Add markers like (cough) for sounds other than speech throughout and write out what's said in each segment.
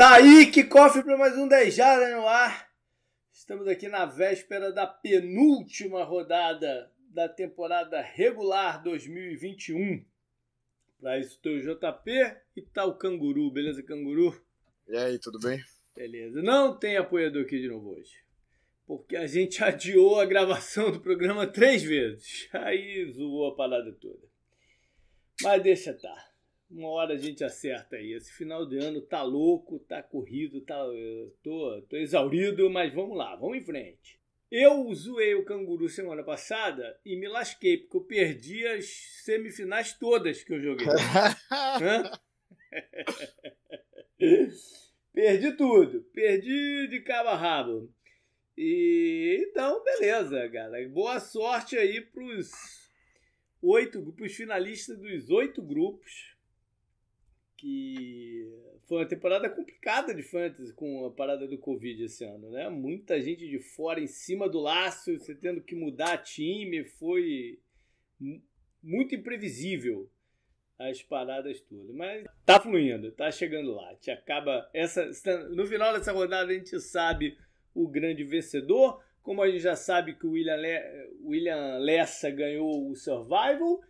Tá aí que cofre para mais um 10 Jardas no ar. Estamos aqui na véspera da penúltima rodada da temporada regular 2021. Para isso, tem o JP e tá o Canguru, beleza, Canguru? E aí, tudo bem? Beleza. Não tem apoiador aqui de novo hoje. Porque a gente (laughs) adiou a gravação do programa três vezes. Aí zoou a parada toda. Mas deixa tá. Uma hora a gente acerta aí. Esse final de ano tá louco, tá corrido, tá, tô, tô exaurido, mas vamos lá, vamos em frente. Eu zoei o canguru semana passada e me lasquei, porque eu perdi as semifinais todas que eu joguei. (laughs) (laughs) perdi tudo, perdi de cabo a rabo. E então, beleza, galera. Boa sorte aí pros oito, pros finalistas dos oito grupos que foi uma temporada complicada de fantasy com a parada do Covid esse ano, né? Muita gente de fora em cima do laço, você tendo que mudar time, foi muito imprevisível as paradas todas. Mas tá fluindo, tá chegando lá. Te acaba essa no final dessa rodada a gente sabe o grande vencedor, como a gente já sabe que o William, Le, William Lessa ganhou o Survival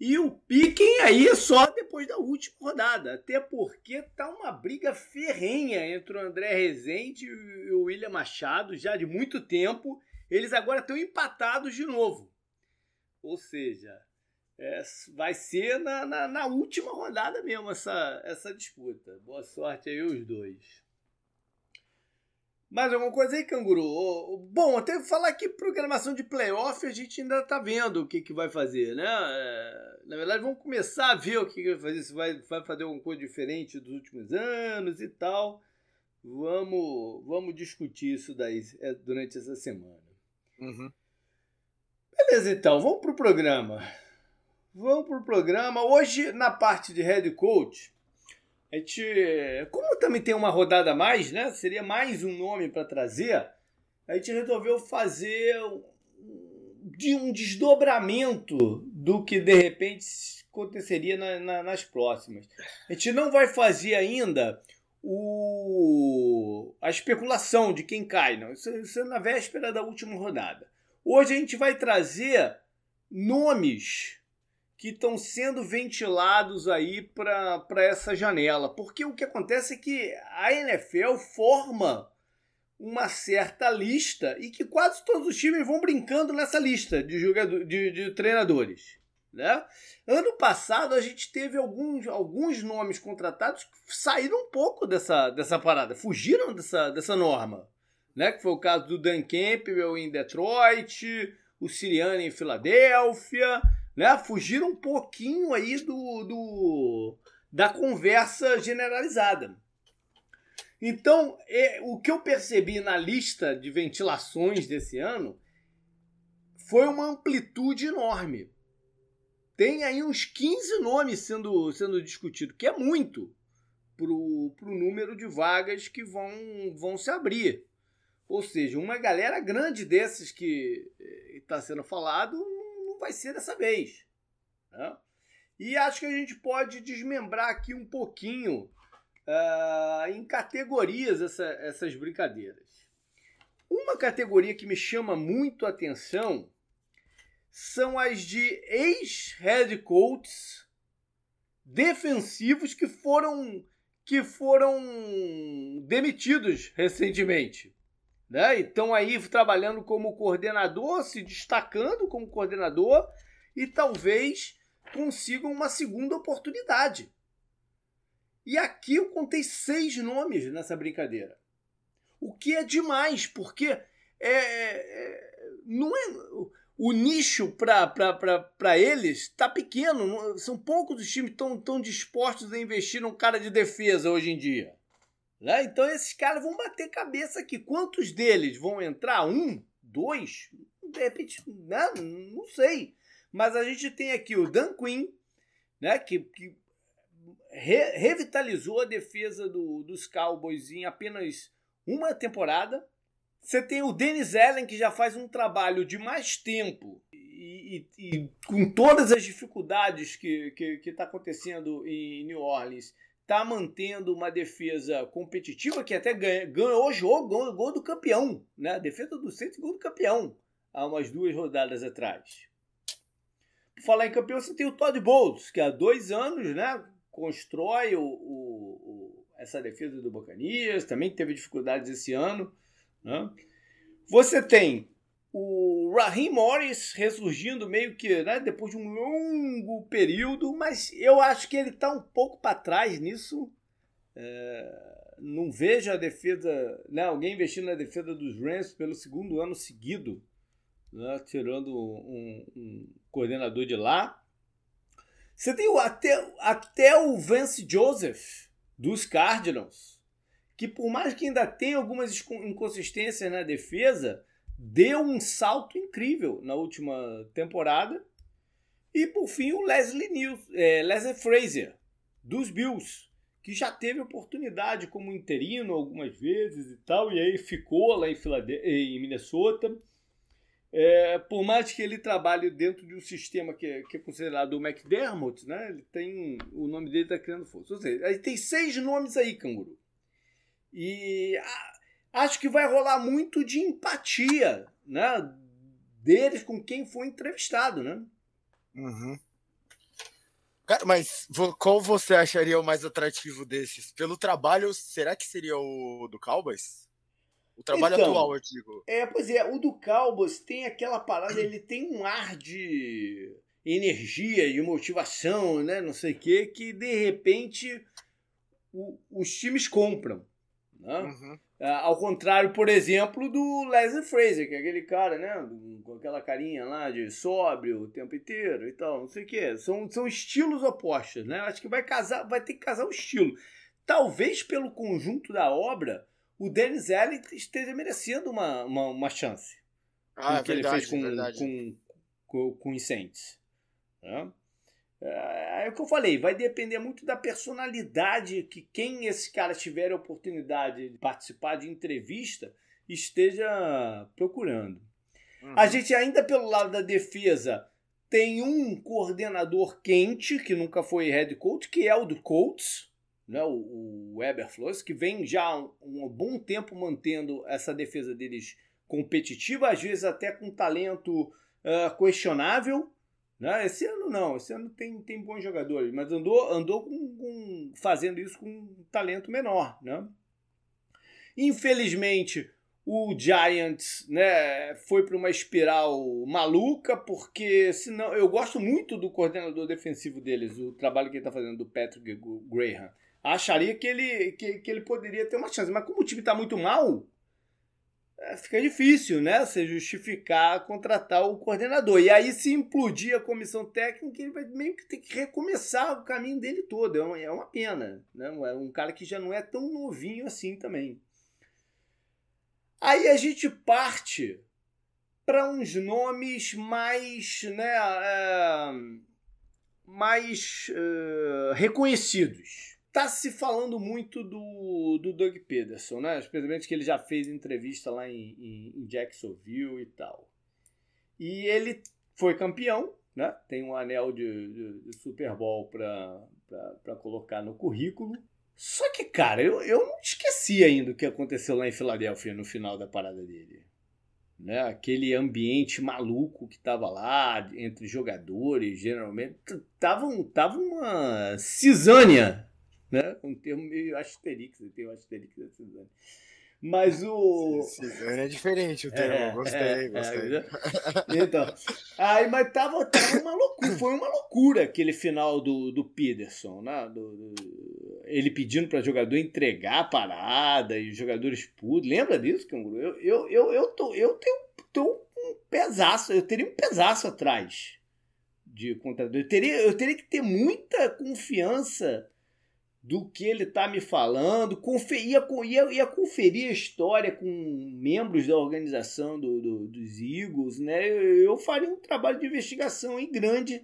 e o Piquem aí só depois da última rodada. Até porque tá uma briga ferrenha entre o André Rezende e o William Machado já de muito tempo. Eles agora estão empatados de novo. Ou seja, é, vai ser na, na, na, última rodada mesmo essa, essa disputa. Boa sorte aí os dois. Mais alguma coisa aí, Canguru? Bom, até falar que programação de playoff a gente ainda tá vendo o que, que vai fazer, né? É, na verdade, vamos começar a ver o que, que vai fazer, se vai, vai fazer alguma coisa diferente dos últimos anos e tal. Vamos, vamos discutir isso daí é, durante essa semana. Uhum. Beleza, então, vamos pro programa. Vamos pro programa. Hoje, na parte de head coach, gente, como também tem uma rodada a mais, né? Seria mais um nome para trazer. A gente resolveu fazer de um desdobramento do que de repente aconteceria na, na, nas próximas. A gente não vai fazer ainda o, a especulação de quem cai, não. Isso, isso é na véspera da última rodada. Hoje a gente vai trazer nomes que estão sendo ventilados aí para essa janela. Porque o que acontece é que a NFL forma uma certa lista e que quase todos os times vão brincando nessa lista de, de, de treinadores. Né? Ano passado a gente teve alguns, alguns nomes contratados que saíram um pouco dessa, dessa parada, fugiram dessa, dessa norma. Né? Que foi o caso do Dan Campbell em Detroit, o Siriani em Filadélfia né? Fugiram um pouquinho aí do, do da conversa generalizada. Então, é, o que eu percebi na lista de ventilações desse ano foi uma amplitude enorme. Tem aí uns 15 nomes sendo, sendo discutidos, que é muito para o número de vagas que vão, vão se abrir. Ou seja, uma galera grande desses que está eh, sendo falado vai ser dessa vez. Né? E acho que a gente pode desmembrar aqui um pouquinho uh, em categorias essa, essas brincadeiras. Uma categoria que me chama muito a atenção são as de ex-head coaches defensivos que foram que foram demitidos recentemente. Né? Estão aí trabalhando como coordenador, se destacando como coordenador e talvez consigam uma segunda oportunidade. E aqui eu contei seis nomes nessa brincadeira. O que é demais, porque é, é não é, o nicho para eles está pequeno. São poucos os times tão, tão dispostos a investir num cara de defesa hoje em dia. Né? Então esses caras vão bater cabeça aqui. Quantos deles vão entrar? Um? Dois? De repente, né? não sei. Mas a gente tem aqui o Dan Quinn, né? que, que re, revitalizou a defesa do, dos Cowboys em apenas uma temporada. Você tem o Dennis Allen, que já faz um trabalho de mais tempo e, e, e com todas as dificuldades que está que, que tá acontecendo em New Orleans está mantendo uma defesa competitiva que até ganha, ganhou o jogo, gol, gol do campeão, né? A defesa do Saints gol do campeão há umas duas rodadas atrás. Por falar em campeão, você tem o Todd Bowles, que há dois anos, né, constrói o, o, o essa defesa do Bocanias, também teve dificuldades esse ano, né? Você tem o Raheem Morris ressurgindo meio que né, depois de um longo período, mas eu acho que ele está um pouco para trás nisso. É, não vejo a defesa, né, alguém investindo na defesa dos Rams pelo segundo ano seguido, né, tirando um, um, coordenador de lá. Você tem o, até, até o Vance Joseph dos Cardinals, que por mais que ainda tenha algumas inconsistências na defesa, deu um salto incrível na última temporada. E por fim o Leslie, News, é, Leslie Frazier, dos Bills, que já teve oportunidade como interino algumas vezes e tal, e aí ficou lá em, em Minnesota. É, por mais que ele trabalhe dentro de um sistema que, é, que é considerado o McDermott, né, ele tem o nome dele está criando força. Ou seja, aí tem seis nomes aí, canguru. E a, acho que vai rolar muito de empatia, né? Deles com quem foi entrevistado, né? Uhum. Cara, mas qual você acharia o mais atrativo desses? Pelo trabalho, será que seria o do Cowboys? O trabalho então, atual, eu digo. É, pois é, o do Cowboys tem aquela parada, ele tem um ar de energia, de motivação, né? Não sei o quê, que de repente o, os times compram. Né? Uhum. Ah, ao contrário, por exemplo, do Leslie Fraser, que é aquele cara, né? Com aquela carinha lá de sóbrio o tempo inteiro e tal, não sei o quê. São, são estilos opostos, né? Acho que vai casar, vai ter que casar o estilo. Talvez pelo conjunto da obra, o Dennis Allen esteja merecendo uma, uma, uma chance. Ah, é que verdade, ele fez com, verdade. com, com, com. Né? É, é o que eu falei, vai depender muito da personalidade que quem esse cara tiver a oportunidade de participar de entrevista esteja procurando. Uhum. A gente ainda pelo lado da defesa tem um coordenador quente que nunca foi head coach, que é o do Colts, né, o, o Weber Flores, que vem já um, um bom tempo mantendo essa defesa deles competitiva, às vezes até com talento uh, questionável, né? Esse ano não, esse ano tem, tem bons jogadores, mas andou, andou com, com fazendo isso com um talento menor. Né? Infelizmente, o Giants né, foi para uma espiral maluca, porque senão eu gosto muito do coordenador defensivo deles, o trabalho que ele está fazendo do Patrick Graham. Acharia que ele, que, que ele poderia ter uma chance, mas como o time está muito mal, fica difícil, né? Você justificar contratar o coordenador. E aí, se implodir a comissão técnica, ele vai meio que ter que recomeçar o caminho dele todo. É uma, é uma pena. Né? É um cara que já não é tão novinho assim também. Aí a gente parte para uns nomes mais, né, é, mais uh, reconhecidos. Tá se falando muito do, do Doug Peterson, né? Especialmente que ele já fez entrevista lá em, em, em Jacksonville e tal. E ele foi campeão, né? Tem um anel de, de, de Super Bowl para colocar no currículo. Só que, cara, eu, eu não esqueci ainda o que aconteceu lá em Filadélfia no final da parada dele. Né? Aquele ambiente maluco que tava lá entre jogadores, geralmente. Tava, tava uma cisânia né? Um termo meio asterix, tem um asterix da Suzane. Mas o. Suzane é diferente o termo, é, gostei, é, gostei. É, então, aí, mas tava, tava uma loucura, foi uma loucura aquele final do, do Peterson, né? Do, do, ele pedindo para jogador entregar a parada e os jogadores putos. Lembra disso, Canguru? Eu, eu, eu, eu, tô, eu tenho, tô um pesaço, eu teria um pesaço atrás de contrato. Eu teria, eu teria que ter muita confiança do que ele está me falando, conferia, ia, ia conferir a história com membros da organização do, do, dos Eagles, né? Eu, eu, faria um trabalho de investigação em grande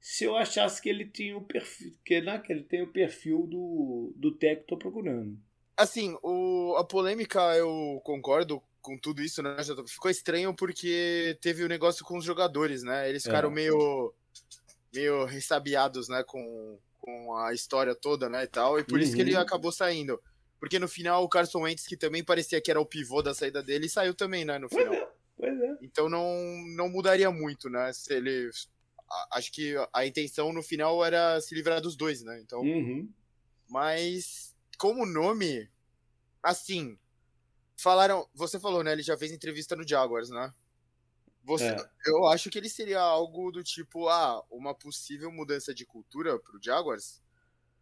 se eu achasse que ele tinha o perfil, que, né, que ele tem o perfil do, do técnico que estou procurando. Assim, o, a polêmica eu concordo com tudo isso, né? Ficou estranho porque teve o um negócio com os jogadores, né? Eles ficaram é. meio meio ressabiados, né, com com a história toda, né, e tal, e por uhum. isso que ele uhum. acabou saindo. Porque no final o Carson Wentz, que também parecia que era o pivô da saída dele, saiu também, né, no final. Pois é, pois é. Então não, não mudaria muito, né, se ele... Acho que a intenção no final era se livrar dos dois, né, então... Uhum. Mas, como nome, assim, falaram... Você falou, né, ele já fez entrevista no Jaguars, né? Você, é. Eu acho que ele seria algo do tipo, ah, uma possível mudança de cultura pro Jaguars.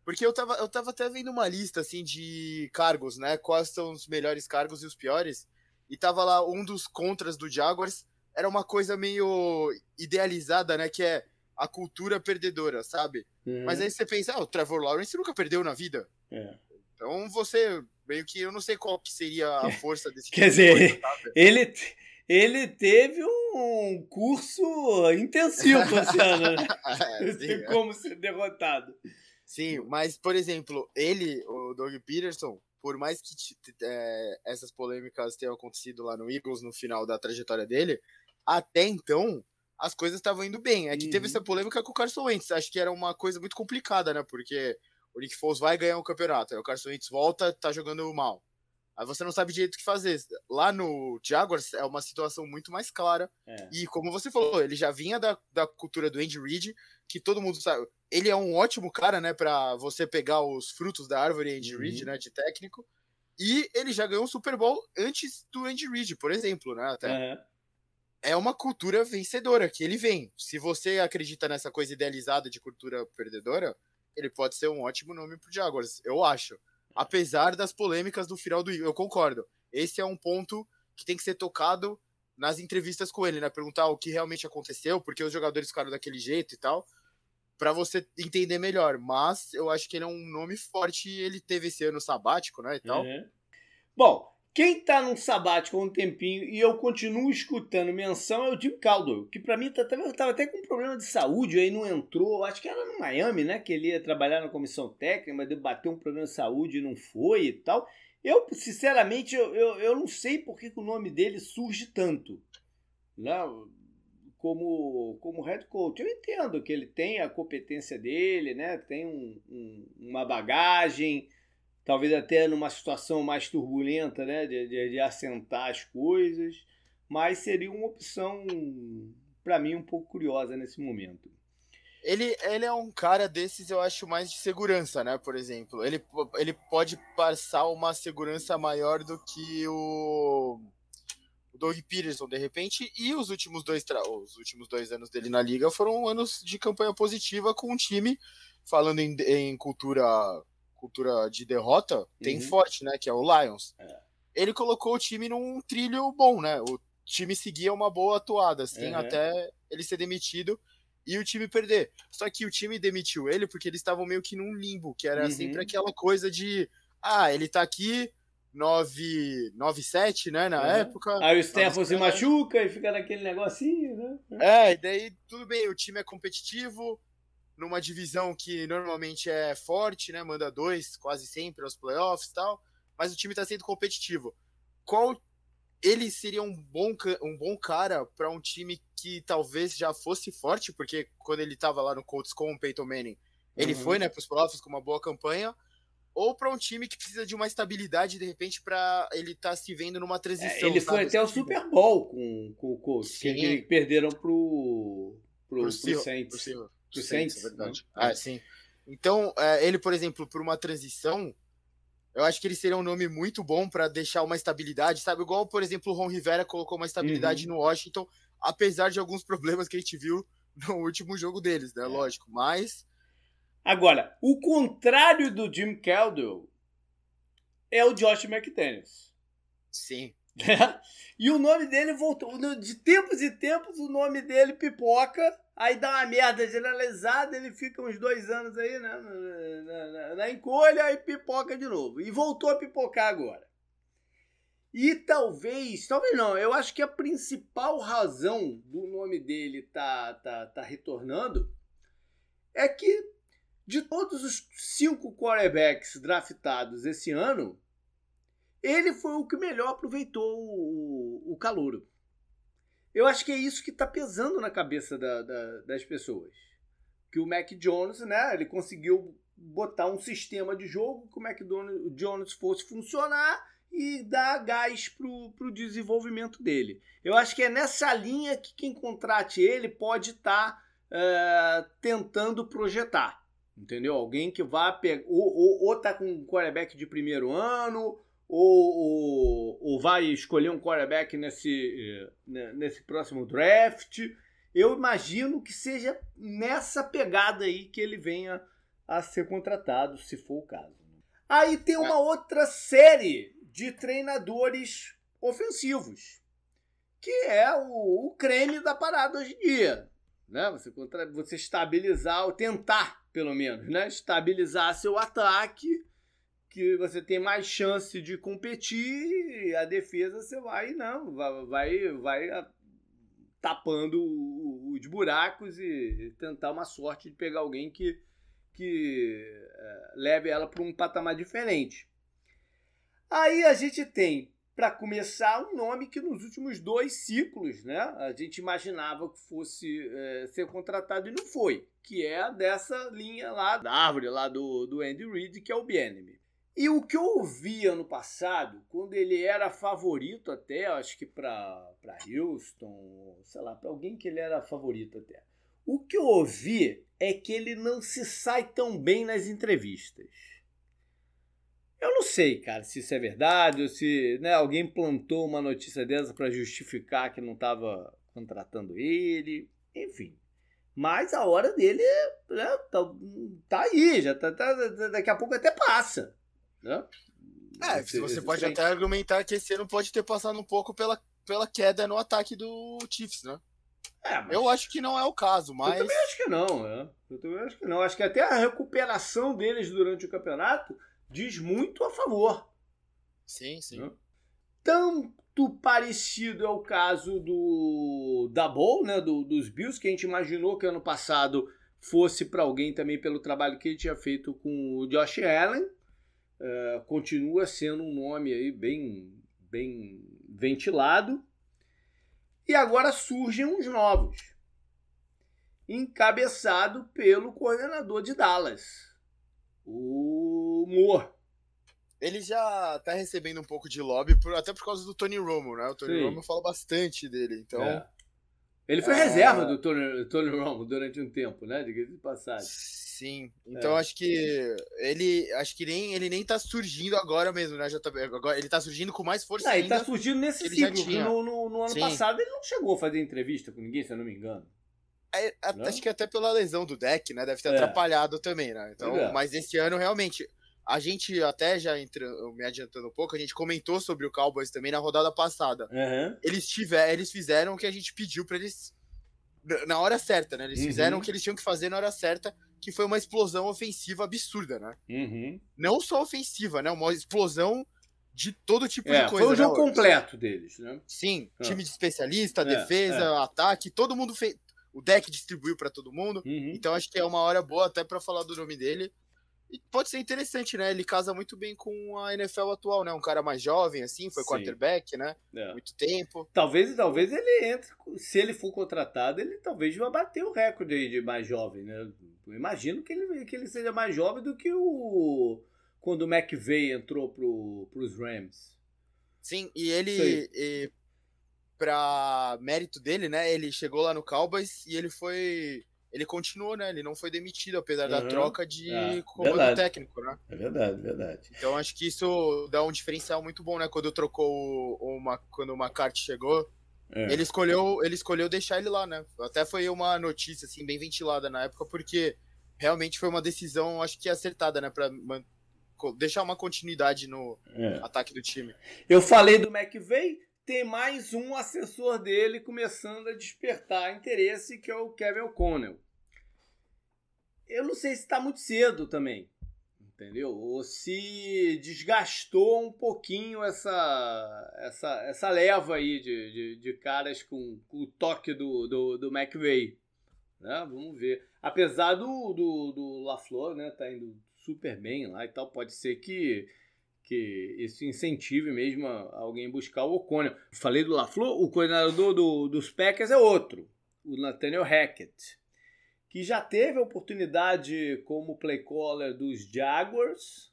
Porque eu tava, eu tava até vendo uma lista, assim, de cargos, né? Quais são os melhores cargos e os piores. E tava lá um dos contras do Jaguars. Era uma coisa meio idealizada, né? Que é a cultura perdedora, sabe? Uhum. Mas aí você pensa, ah, o Trevor Lawrence nunca perdeu na vida. É. Então você, meio que, eu não sei qual que seria a força desse (laughs) Quer dizer, coisa, ele ele teve um curso intensivo, Luciano, (laughs) né? é, é. como ser derrotado. Sim, mas, por exemplo, ele, o Doug Peterson, por mais que é, essas polêmicas tenham acontecido lá no Eagles no final da trajetória dele, até então as coisas estavam indo bem. É que uhum. teve essa polêmica com o Carson Wentz. Acho que era uma coisa muito complicada, né? Porque o Nick Foles vai ganhar um campeonato, aí o Carson Wentz volta, tá jogando mal. Aí você não sabe direito o que fazer. Lá no Jaguars é uma situação muito mais clara. É. E como você falou, ele já vinha da, da cultura do Andy Reid, que todo mundo sabe. Ele é um ótimo cara, né, para você pegar os frutos da árvore Andy uhum. Reid, né, de técnico. E ele já ganhou um Super Bowl antes do Andy Reid, por exemplo, né, até. Uhum. É uma cultura vencedora que ele vem. Se você acredita nessa coisa idealizada de cultura perdedora, ele pode ser um ótimo nome pro Jaguars, eu acho apesar das polêmicas do final do Eu concordo. Esse é um ponto que tem que ser tocado nas entrevistas com ele, né? Perguntar o que realmente aconteceu, porque os jogadores ficaram daquele jeito e tal, para você entender melhor. Mas eu acho que ele é um nome forte ele teve esse ano sabático, né? E tal. Uhum. Bom, quem tá num sabático há um tempinho e eu continuo escutando menção é o Jim Caldwell, que para mim tá, tava até com um problema de saúde, aí não entrou, acho que era no Miami, né, que ele ia trabalhar na comissão técnica, mas bateu um problema de saúde e não foi e tal. Eu, sinceramente, eu, eu, eu não sei por que, que o nome dele surge tanto, né, como, como head coach. Eu entendo que ele tem a competência dele, né, tem um, um, uma bagagem, talvez até numa situação mais turbulenta, né, de, de, de assentar as coisas, mas seria uma opção para mim um pouco curiosa nesse momento. Ele, ele é um cara desses, eu acho, mais de segurança, né? Por exemplo, ele, ele pode passar uma segurança maior do que o, o Doug Peterson, de repente, e os últimos dois os últimos dois anos dele na liga foram anos de campanha positiva com o time, falando em, em cultura cultura de derrota, tem uhum. forte, né? Que é o Lions. É. Ele colocou o time num trilho bom, né? O time seguia uma boa atuada, assim, uhum. até ele ser demitido e o time perder. Só que o time demitiu ele porque eles estavam meio que num limbo, que era uhum. sempre aquela coisa de ah, ele tá aqui 9-7, né, na uhum. época. Aí o Stefan se machuca e fica naquele negocinho, né? É, e daí tudo bem, o time é competitivo, numa divisão que normalmente é forte, né? Manda dois quase sempre aos playoffs e tal, mas o time está sendo competitivo. Qual ele seria um bom, um bom cara para um time que talvez já fosse forte, porque quando ele estava lá no Colts com o Peyton Manning, ele uhum. foi né, para os playoffs com uma boa campanha, ou para um time que precisa de uma estabilidade de repente para ele estar tá se vendo numa transição. É, ele foi até o Super Bowl com, com o Colts, que, que perderam pro, pro, pro, pro Saints. Pro do Saints, Saints é verdade. Né? Ah, sim. Então, é, ele, por exemplo, por uma transição, eu acho que ele seria um nome muito bom para deixar uma estabilidade, sabe? Igual, por exemplo, o Ron Rivera colocou uma estabilidade uhum. no Washington, apesar de alguns (laughs) problemas que a gente viu no último jogo deles, né? É. Lógico, mas. Agora, o contrário do Jim Caldwell é o Josh McDaniels. Sim. (laughs) e o nome dele voltou. De tempos e tempos, o nome dele pipoca Aí dá uma merda generalizada, ele fica uns dois anos aí né, na, na, na encolha e pipoca de novo. E voltou a pipocar agora. E talvez, talvez não, eu acho que a principal razão do nome dele tá, tá, tá retornando é que de todos os cinco quarterbacks draftados esse ano, ele foi o que melhor aproveitou o, o Eu acho que é isso que está pesando na cabeça da, da, das pessoas. que o Mac Jones, né, ele conseguiu botar um sistema de jogo que o Mac Jones fosse funcionar e dar gás pro, pro desenvolvimento dele. Eu acho que é nessa linha que quem contrate ele pode estar tá, é, tentando projetar. Entendeu? Alguém que vá pegar. Ou, ou, ou tá com um quarterback de primeiro ano, ou, ou, ou vai escolher um quarterback nesse, eh, nesse próximo draft. Eu imagino que seja nessa pegada aí que ele venha a ser contratado, se for o caso. Aí tem uma é. outra série de treinadores ofensivos, que é o, o creme da parada hoje em dia. Né? Você, você estabilizar, ou tentar, pelo menos, né? estabilizar seu ataque, que você tem mais chance de competir, a defesa você vai, não, vai, vai, vai tapando os buracos e tentar uma sorte de pegar alguém que, que é, leve ela para um patamar diferente. Aí a gente tem, para começar, um nome que nos últimos dois ciclos né, a gente imaginava que fosse é, ser contratado e não foi, que é dessa linha lá, da árvore lá do, do Andy Reid, que é o Bienemy. E o que eu ouvi ano passado, quando ele era favorito até, acho que para Houston, sei lá, para alguém que ele era favorito até. O que eu ouvi é que ele não se sai tão bem nas entrevistas. Eu não sei, cara, se isso é verdade ou se né, alguém plantou uma notícia dessa para justificar que não estava contratando ele. Enfim. Mas a hora dele né, tá, tá, aí, já tá, tá, daqui a pouco até passa. Né? É, você pode até argumentar que esse ano pode ter passado um pouco pela, pela queda no ataque do Chiefs, né? É, mas... Eu acho que não é o caso, mas. Eu também acho que não, né? Eu também acho que não. Acho que até a recuperação deles durante o campeonato diz muito a favor. Sim, sim. Né? Tanto parecido é o caso do da Bowl, né, do, dos Bills, que a gente imaginou que ano passado fosse para alguém também pelo trabalho que ele tinha feito com o Josh Allen. Uh, continua sendo um nome aí bem, bem ventilado. E agora surgem uns novos, encabeçado pelo coordenador de Dallas, o Moore. Ele já tá recebendo um pouco de lobby, por, até por causa do Tony Romo, né? O Tony Sim. Romo fala bastante dele, então. É. Ele foi é... reserva do Tony, Tony Romo durante um tempo, né? De passagem. Sim. Então é. acho que ele. Acho que nem, ele nem tá surgindo agora mesmo, né? Já tá, agora, ele tá surgindo com mais força. Não, ainda ele tá surgindo nesse ciclo. No, no, no, ano Sim. passado ele não chegou a fazer entrevista com ninguém, se eu não me engano. É, acho que até pela lesão do deck, né? Deve ter é. atrapalhado também, né? Então, é. mas esse ano realmente. A gente até já entra, me adiantando um pouco, a gente comentou sobre o Cowboys também na rodada passada. Uhum. Eles tiver, eles fizeram o que a gente pediu para eles na hora certa, né? Eles uhum. fizeram o que eles tinham que fazer na hora certa, que foi uma explosão ofensiva absurda, né? Uhum. Não só ofensiva, né? Uma explosão de todo tipo é, de coisa. Foi o jogo né? completo deles, né? Sim, ah. time de especialista, é, defesa, é. ataque, todo mundo fez o deck distribuiu para todo mundo. Uhum. Então acho que é uma hora boa até para falar do nome dele. E pode ser interessante, né? Ele casa muito bem com a NFL atual, né? Um cara mais jovem, assim, foi Sim. quarterback, né? É. Muito tempo. Talvez, talvez ele entre, se ele for contratado, ele talvez vá bater o recorde de mais jovem, né? Eu imagino que ele, que ele seja mais jovem do que o quando o McVeigh entrou pro, pros Rams. Sim, e ele, e, pra mérito dele, né? Ele chegou lá no Cowboys e ele foi. Ele continuou, né? Ele não foi demitido, apesar uhum. da troca de é, comando verdade. técnico, né? É verdade, verdade. Então acho que isso dá um diferencial muito bom, né? Quando trocou uma, quando o McCarthy chegou, é. ele escolheu, ele escolheu deixar ele lá, né? Até foi uma notícia assim bem ventilada na época, porque realmente foi uma decisão, acho que acertada, né? Para deixar uma continuidade no é. ataque do time. Eu falei do McVeigh, tem mais um assessor dele começando a despertar interesse, que é o Kevin O'Connell. Eu não sei se está muito cedo também, entendeu? Ou se desgastou um pouquinho essa, essa, essa leva aí de, de, de caras com, com, o toque do, do, do McVeigh. Né? Vamos ver. Apesar do, do, do LaFleur né, tá indo super bem lá e tal, pode ser que que isso incentive mesmo alguém buscar o O'Connell. Falei do LaFleur, o coordenador do, dos Packers é outro, o Nathaniel Hackett. Que já teve a oportunidade como play caller dos Jaguars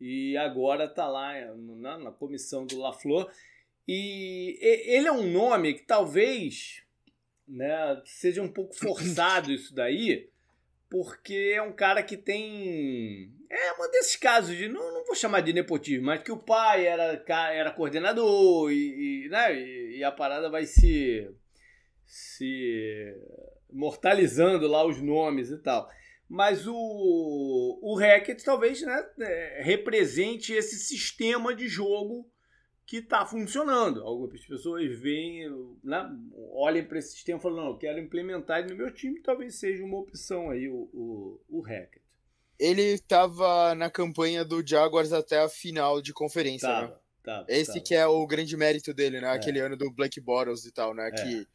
e agora está lá na, na, comissão do LaFleur. E ele é um nome que talvez né, seja um pouco forçado isso daí, porque é um cara que tem. É um desses casos de. Não, não vou chamar de nepotismo, mas que o pai era, era coordenador e, e né, e, e a parada vai se. se mortalizando lá os nomes e tal. Mas o, o Hackett talvez né, é, represente esse sistema de jogo que está funcionando. Algumas pessoas veem, né, olhem para esse sistema e falam, não, eu quero implementar ele no meu time, talvez seja uma opção aí o, o, o Hackett. Ele estava na campanha do Jaguars até a final de conferência, tava, né? Tava, Esse tava. que é o grande mérito dele, né? É. Aquele ano do Black Bottles e tal, né? É. Que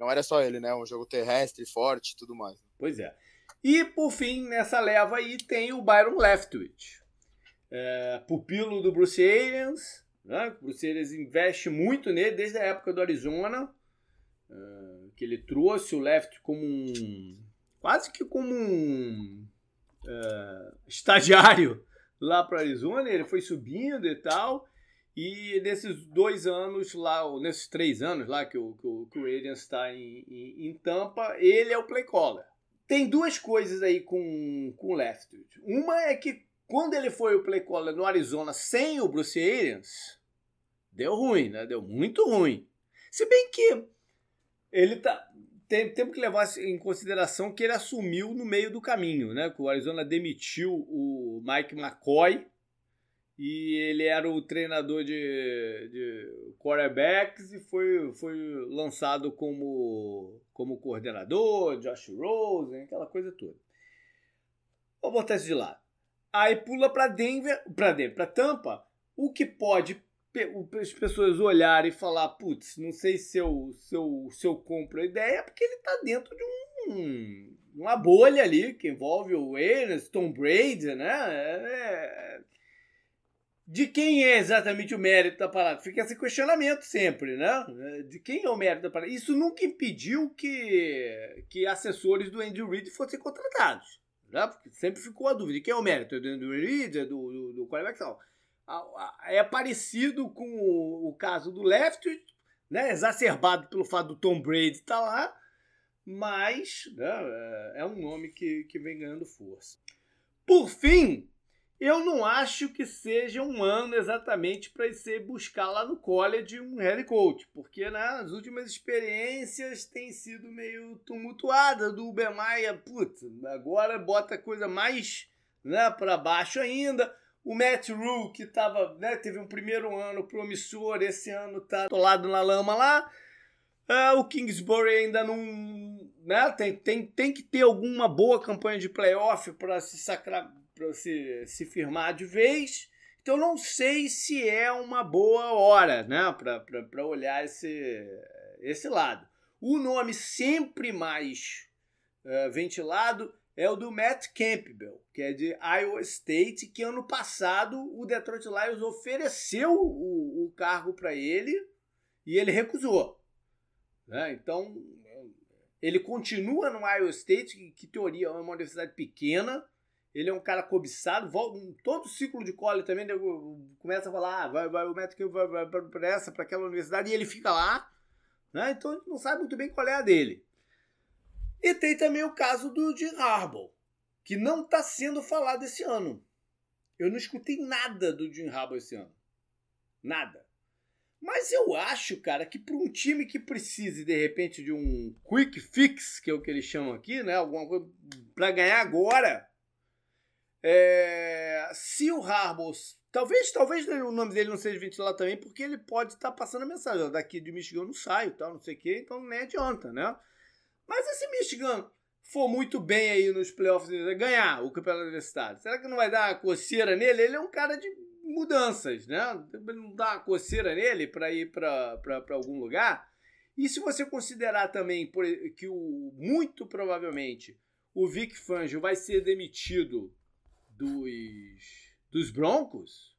não era só ele, né? Um jogo terrestre, forte e tudo mais. Pois é. E, por fim, nessa leva aí tem o Byron Leftwich. É, pupilo do Bruce Arians, né? O Bruce Arians investe muito nele desde a época do Arizona, é, que ele trouxe o Left como um... quase que como um é, estagiário lá para Arizona, ele foi subindo e tal, e nesses dois anos lá, ou nesses três anos lá que o, que o, que o está em, em, em, Tampa, ele é o play caller. Tem duas coisas aí com, com o Leftwich. Uma é que quando ele foi o play caller no Arizona sem o Bruce Arians, deu ruim, né? Deu muito ruim. Se bem que ele tá. Tem, temos que levar em consideração que ele assumiu no meio do caminho, né? Que o Arizona demitiu o Mike McCoy e ele era o treinador de, de quarterbacks e foi, foi lançado como, como coordenador, Josh Rosen, aquela coisa toda. Vou botar isso de lado. Aí pula para Denver, para Denver, para Tampa, o que pode as pessoas olharem e falar, putz, não sei se eu, se eu, se eu compro a ideia, porque ele está dentro de um, uma bolha ali que envolve o Ernest, Tom Brady, né? É, de quem é exatamente o mérito da parada? Fica esse questionamento sempre, né? De quem é o mérito da parada? Isso nunca impediu que, que assessores do Andrew Reid fossem contratados. Né? Porque sempre ficou a dúvida quem é o mérito? É do Andrew Reid? É do, do, do quarterback? É parecido com o, o caso do Left, né? exacerbado pelo fato do Tom Brady estar tá lá, mas né? é um nome que, que vem ganhando força. Por fim, eu não acho que seja um ano exatamente para você buscar lá no college um head coach, porque né, as últimas experiências têm sido meio tumultuadas do Maia, putz, agora bota coisa mais né, para baixo ainda. O Matt Rule, que tava, né, teve um primeiro ano promissor, esse ano tá atolado na lama lá. Uh, o Kingsbury ainda não. Né, tem, tem, tem que ter alguma boa campanha de playoff para se sacrar para se, se firmar de vez. Então não sei se é uma boa hora né, para olhar esse, esse lado. O nome sempre mais uh, ventilado é o do Matt Campbell, que é de Iowa State, que ano passado o Detroit Lions ofereceu o, o cargo para ele e ele recusou. Né? Então ele continua no Iowa State, que, que teoria é uma universidade pequena, ele é um cara cobiçado, volta, todo ciclo de college também começa a falar, ah, vai, vai, o Matt vai, vai para essa, para aquela universidade, e ele fica lá, né? Então a gente não sabe muito bem qual é a dele. E tem também o caso do Jim Harbaugh, que não está sendo falado esse ano. Eu não escutei nada do Jim Harbaugh esse ano. Nada. Mas eu acho, cara, que para um time que precise, de repente, de um quick fix, que é o que eles chamam aqui, né? Alguma coisa para ganhar agora, é, se o Harbaugh, talvez, talvez o nome dele não seja ventilado também, porque ele pode estar tá passando a mensagem, daqui de Michigan não saio, tal, não sei o quê, então nem adianta, né? Mas e se Michigan for muito bem aí nos playoffs, ganhar o campeonato universitário, será que não vai dar coceira nele? Ele é um cara de mudanças, né? Não dá coceira nele para ir para algum lugar. E se você considerar também que o, muito provavelmente o Vic Fangio vai ser demitido dos, dos Broncos,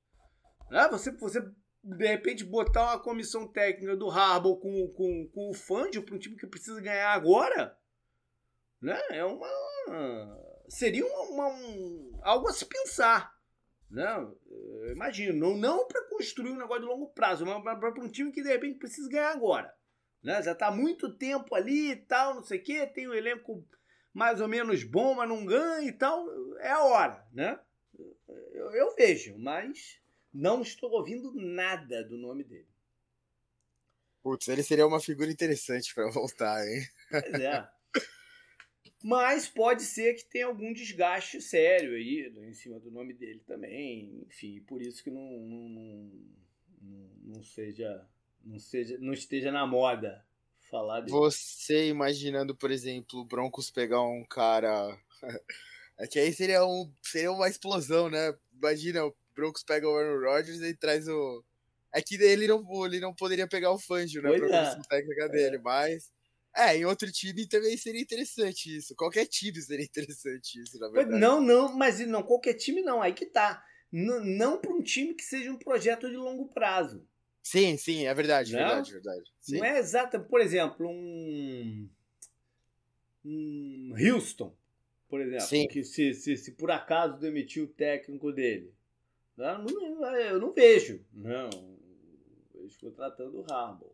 né? você, você de repente botar uma comissão técnica do Harbaugh com, com, com o Fangio para um time que precisa ganhar agora, Né? É uma. Seria uma, um, algo a se pensar. Né? Imagino. Não, não para construir um negócio de longo prazo, mas para um time que de repente precisa ganhar agora. Né? Já está muito tempo ali e tal, não sei o quê, tem um elenco mais ou menos bom, mas não ganha e tal. É a hora, né? Eu, eu vejo, mas não estou ouvindo nada do nome dele. Putz, ele seria uma figura interessante para voltar, hein? Pois é. Mas pode ser que tenha algum desgaste sério aí em cima do nome dele também. Enfim, por isso que não, não, não, não seja, não seja, não esteja na moda falar dele. Você imaginando, por exemplo, o Broncos pegar um cara. É que aí seria, um, seria uma explosão, né? Imagina, o Broncos pega o Aaron Rodgers e traz o. É que ele não, ele não poderia pegar o Fangio, né? Pois pra é. técnica dele, é. mas. É, em outro time também seria interessante isso. Qualquer time seria (laughs) interessante isso, na verdade. Não, não, mas não, qualquer time não, aí que tá. N não para um time que seja um projeto de longo prazo. Sim, sim, é verdade, não? verdade, verdade. Sim. Não é exata, por exemplo, um, um Houston, por exemplo, sim. que se, se, se por acaso demitiu o técnico dele. Não, eu não vejo, não. Eles contratando o Harbaugh.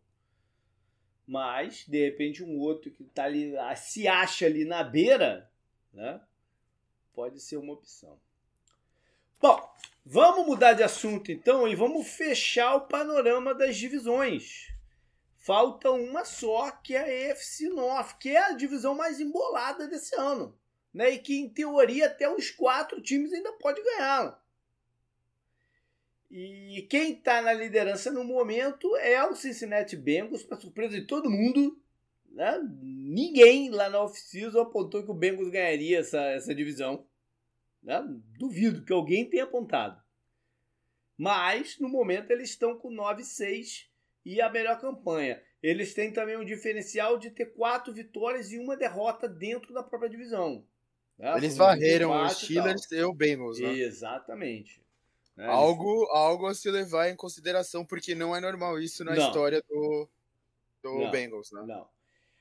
Mas, de repente, um outro que tá ali, se acha ali na beira, né? Pode ser uma opção. Bom, vamos mudar de assunto então e vamos fechar o panorama das divisões. Falta uma só, que é a EFC North, que é a divisão mais embolada desse ano. Né? E que, em teoria, até os quatro times ainda pode ganhar. E quem está na liderança no momento é o Cincinnati Bengals, para surpresa de todo mundo. Né? Ninguém lá na off-season apontou que o Bengals ganharia essa, essa divisão. Né? Duvido que alguém tenha apontado. Mas, no momento, eles estão com 9-6 e a melhor campanha. Eles têm também um diferencial de ter quatro vitórias e uma derrota dentro da própria divisão. Né? Eles varreram os Steelers e, e o Bengals, né? Exatamente. Né? Algo, algo a se levar em consideração, porque não é normal isso na não. história do, do não, Bengals, né? Não.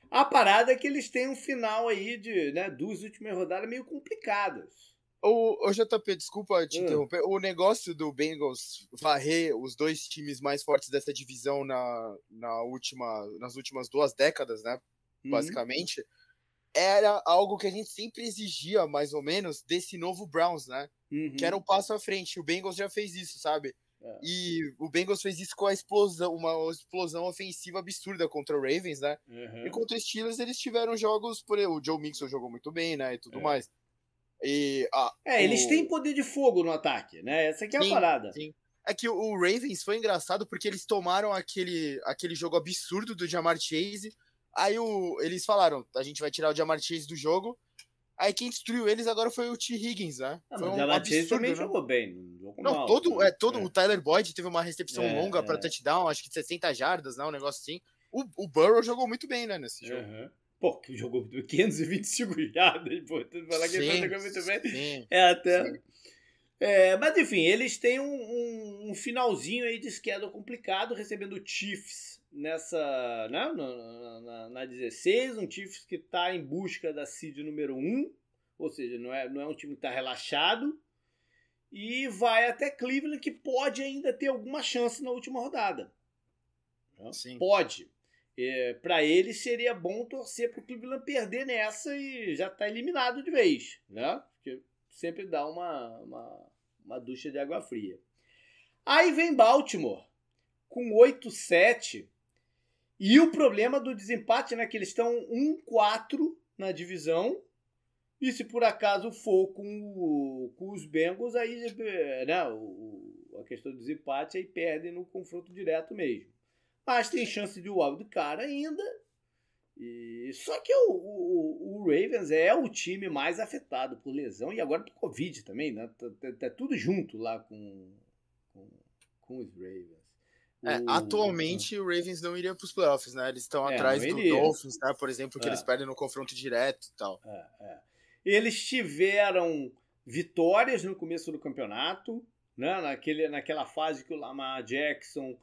A parada é que eles têm um final aí de né, duas últimas rodadas meio complicadas. O, o JP, desculpa te hum. interromper. O negócio do Bengals varrer os dois times mais fortes dessa divisão na, na última, nas últimas duas décadas, né? Uhum. Era algo que a gente sempre exigia, mais ou menos, desse novo Browns, né? Uhum. Que era um passo à frente. O Bengals já fez isso, sabe? É. E o Bengals fez isso com a explosão, uma explosão ofensiva absurda contra o Ravens, né? Uhum. E contra os Steelers eles tiveram jogos, por o Joe Mixon jogou muito bem, né? E tudo é. mais. E, ah, é, o... eles têm poder de fogo no ataque, né? Essa aqui é sim, a parada. Sim. É que o Ravens foi engraçado porque eles tomaram aquele, aquele jogo absurdo do Jamar Chase. Aí o, eles falaram: a gente vai tirar o Jamar Chase do jogo Aí quem destruiu eles agora foi o T. Higgins, né? Ah, foi um o absurdo, também né? jogou bem. Jogou não, mal, todo, é, todo é. o Tyler Boyd teve uma recepção é, longa é. para touchdown, acho que de 60 jardas, né? Um negócio assim. O, o Burrow jogou muito bem, né, nesse jogo. Uhum. Pô, que jogou muito bem. 525 jardas, pô. Tu falar que ele jogou muito bem. Sim, é até. Sim. É, mas enfim, eles têm um, um, um, finalzinho aí de schedule complicado, recebendo o Chiefs nessa, né, na, na, na 16, um Chiefs que está em busca da seed número 1, ou seja, não é, não é um time que está relaxado, e vai até Cleveland, que pode ainda ter alguma chance na última rodada. Sim. Pode. É, para ele seria bom torcer para o Cleveland perder nessa e já está eliminado de vez, né? Porque sempre dá uma, uma, uma ducha de água fria. Aí vem Baltimore com 8-7 e o problema do desempate, né? Que eles estão 1-4 na divisão. E se por acaso for com, com os Bengals, aí né, a questão do desempate aí perdem no confronto direto mesmo. Mas tem chance de o cara ainda. E, só que o, o, o, Ravens é o time mais afetado por lesão e agora por Covid também, né? Tá, tá, tá tudo junto lá com, com, com os Ravens. É, atualmente o Ravens não iria para os playoffs, né? Eles estão é, atrás do Dolphins, né? Por exemplo, que é. eles perdem no confronto direto e tal. É, é. Eles tiveram vitórias no começo do campeonato, né? Naquele, naquela fase que o Lamar Jackson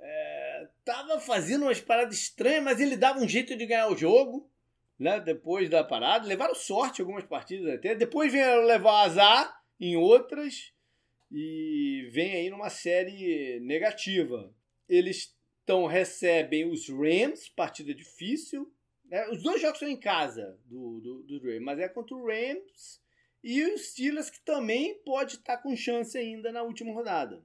é, tava fazendo umas paradas estranhas, mas ele dava um jeito de ganhar o jogo. né? Depois da parada, levaram sorte algumas partidas até. Depois vieram levar azar em outras e vem aí numa série negativa. Eles então recebem os Rams, partida difícil. Né? Os dois jogos são em casa do, do, do mas é contra o Rams e os Steelers que também pode estar com chance ainda na última rodada.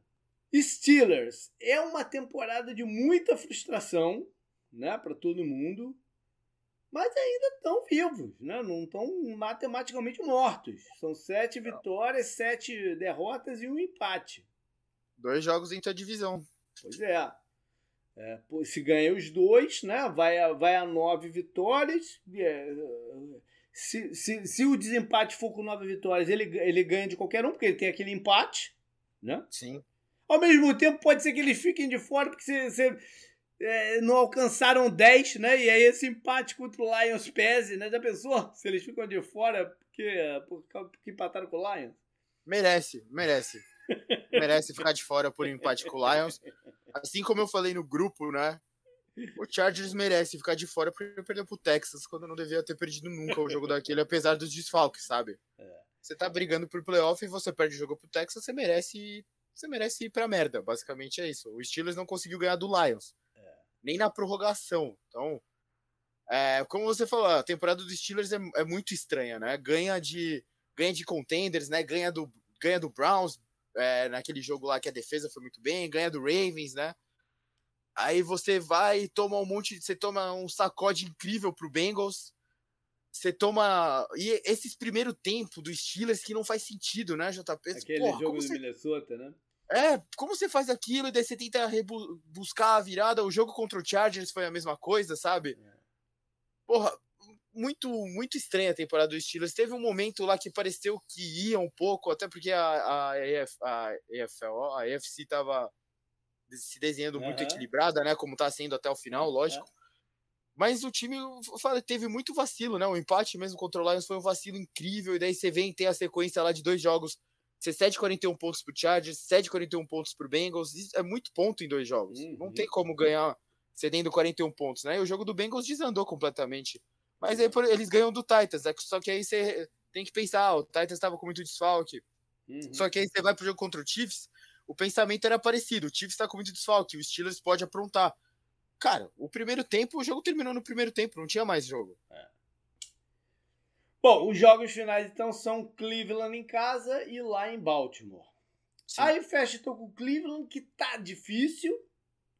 Steelers é uma temporada de muita frustração, né, para todo mundo, mas ainda estão vivos, né? Não estão matematicamente mortos. São sete vitórias, sete derrotas e um empate. Dois jogos entre a divisão. Pois é. é se ganha os dois, né? Vai a, vai a nove vitórias. É, se, se, se o desempate for com nove vitórias, ele, ele ganha de qualquer um, porque ele tem aquele empate, né? Sim. Ao mesmo tempo, pode ser que eles fiquem de fora, porque você, você é, não alcançaram 10, né? E aí esse empate contra o Lions pese, né? Já pensou? Se eles ficam de fora porque, porque empataram com o Lions? Merece, merece. merece ficar de fora por empate com o Lions. Assim como eu falei no grupo, né? O Chargers merece ficar de fora por perder pro Texas quando não devia ter perdido nunca o jogo daquele, apesar dos desfalques, sabe? É. Você tá brigando por playoff e você perde o jogo pro Texas, você merece você merece ir pra merda. Basicamente é isso. O Steelers não conseguiu ganhar do Lions. É. Nem na prorrogação. Então, é, como você falou, a temporada dos Steelers é, é, muito estranha, né? Ganha de, ganha de contenders, né? Ganha do, ganha do Browns, é, naquele jogo lá que a defesa foi muito bem, ganha do Ravens, né? Aí você vai e toma um monte, você toma um sacode incrível pro Bengals. Você toma. E esses primeiro tempo do Steelers que não faz sentido, né, JP? Aquele Porra, jogo do você... Minnesota, né? É, como você faz aquilo e daí você tenta buscar a virada? O jogo contra o Chargers foi a mesma coisa, sabe? É. Porra, muito, muito estranha a temporada do Steelers. Teve um momento lá que pareceu que ia um pouco, até porque a, a, a, EFL, a EFC tava se desenhando muito equilibrada, né? Como tá sendo até o final, lógico. Mas o time teve muito vacilo, né? O empate mesmo contra o Lions foi um vacilo incrível. E daí você vem ter a sequência lá de dois jogos ser 7,41 pontos pro Chargers, 7,41 pontos pro Bengals, isso é muito ponto em dois jogos. Uhum. Não tem como ganhar cedendo 41 pontos, né? E o jogo do Bengals desandou completamente. Mas aí eles ganham do Titans, né? só que aí você tem que pensar, ah, o Titans estava com muito desfalque. Uhum. Só que aí você vai pro jogo contra o Chiefs, o pensamento era parecido, o Chiefs está com muito desfalque, o Steelers pode aprontar. Cara, o primeiro tempo, o jogo terminou no primeiro tempo, não tinha mais jogo. É. Bom, os jogos finais então são Cleveland em casa e lá em Baltimore. Sim. Aí fecha então com o Cleveland, que tá difícil.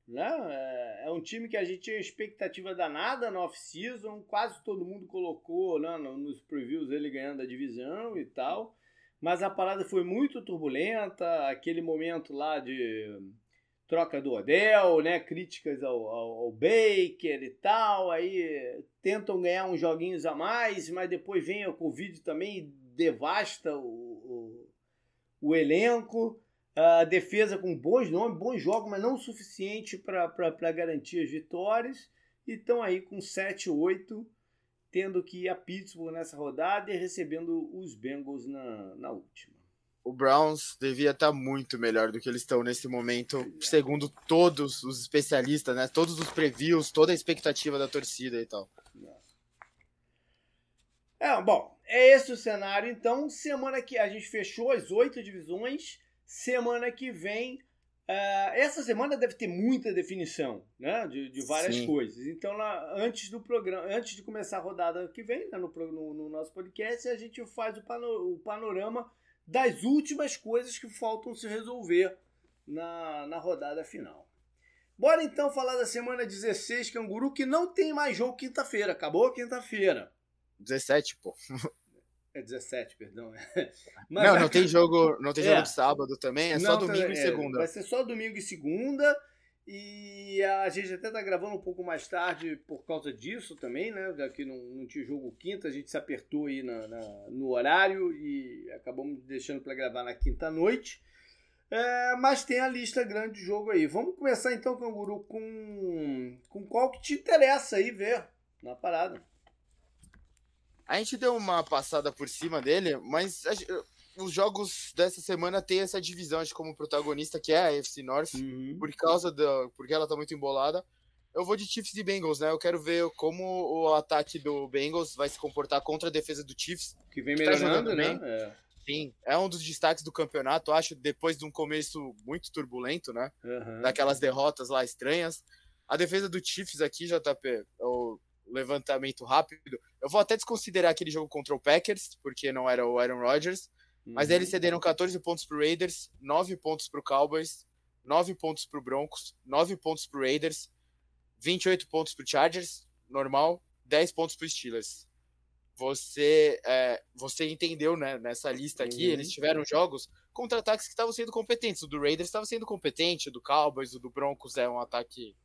Né? É, é um time que a gente tinha expectativa danada na off-season. Quase todo mundo colocou né, nos previews ele ganhando a divisão e tal. Mas a parada foi muito turbulenta. Aquele momento lá de troca do Odell, né? Críticas ao, ao, ao, Baker e tal. Aí tentam ganhar uns joguinhos a mais, mas depois vem o Covid também e devasta o, o, o elenco. A defesa com bons nomes, bons jogos, mas não o suficiente para garantir as vitórias. E estão aí com 7-8, tendo que ir a Pittsburgh nessa rodada e recebendo os Bengals na, na última o Browns devia estar tá muito melhor do que eles estão nesse momento, segundo todos os especialistas, né? Todos os previews, toda a expectativa da torcida e tal. É, bom, é esse o cenário. Então, semana que a gente fechou as oito divisões. Semana que vem, uh, essa semana deve ter muita definição, né? De, de várias Sim. coisas. Então, lá, antes do programa, antes de começar a rodada que vem, né, no, no, no, nosso podcast, a gente faz o, pano, o panorama das últimas coisas que faltam se resolver na, na rodada final. Bora então falar da semana 16, Canguru, que não tem mais jogo quinta-feira. Acabou quinta-feira. 17, pô. (laughs) É 17, perdão. (laughs) Mas não, não tem jogo, não tem (laughs) é. jogo de sábado também, é não, só domingo é, e segunda. Vai ser só domingo e segunda. E a gente até tá gravando um pouco mais tarde por causa disso também, né? Daqui não, não tinha jogo quinta, a gente se apertou aí na, na no horário e acabamos deixando para gravar na quinta noite. É, mas tem a lista grande de jogo aí. Vamos começar então, Canguru, com, com qual que te interessa aí ver na parada. A gente deu uma passada por cima dele, mas os jogos dessa semana tem essa divisão, acho, como protagonista, que é a FC North, uhum. por causa da. porque ela tá muito embolada. Eu vou de Chiefs e Bengals, né? Eu quero ver como o ataque do Bengals vai se comportar contra a defesa do Chiefs. Que vem melhorando, tá né? É. Sim, é um dos destaques do campeonato, acho, depois de um começo muito turbulento, né? Uhum. Daquelas derrotas lá estranhas. A defesa do Chiefs aqui, JP, o levantamento rápido. Eu vou até desconsiderar aquele jogo contra o Packers, porque não era o Aaron Rodgers. Uhum. Mas eles cederam 14 pontos pro Raiders, 9 pontos pro Cowboys, 9 pontos pro Broncos, 9 pontos pro Raiders, 28 pontos pro Chargers, normal, 10 pontos pro Steelers. Você, é, você entendeu, né, nessa lista aqui, uhum. eles tiveram jogos contra ataques que estavam sendo competentes. O do Raiders estava sendo competente, o do Cowboys, o do Broncos é um ataque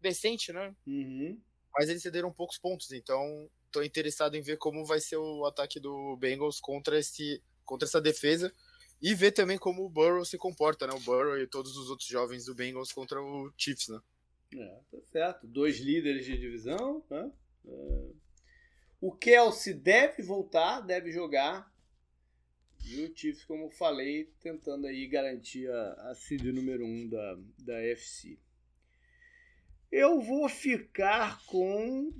decente, né? Uhum. Mas eles cederam poucos pontos, então tô interessado em ver como vai ser o ataque do Bengals contra, esse, contra essa defesa e ver também como o Burrow se comporta, né? O Burrow e todos os outros jovens do Bengals contra o Chiefs, né? É, tá certo. Dois líderes de divisão, né? É... O Kelsey deve voltar, deve jogar. E o Chiefs, como falei, tentando aí garantir a, a seed número 1 um da, da FC. Eu vou ficar com.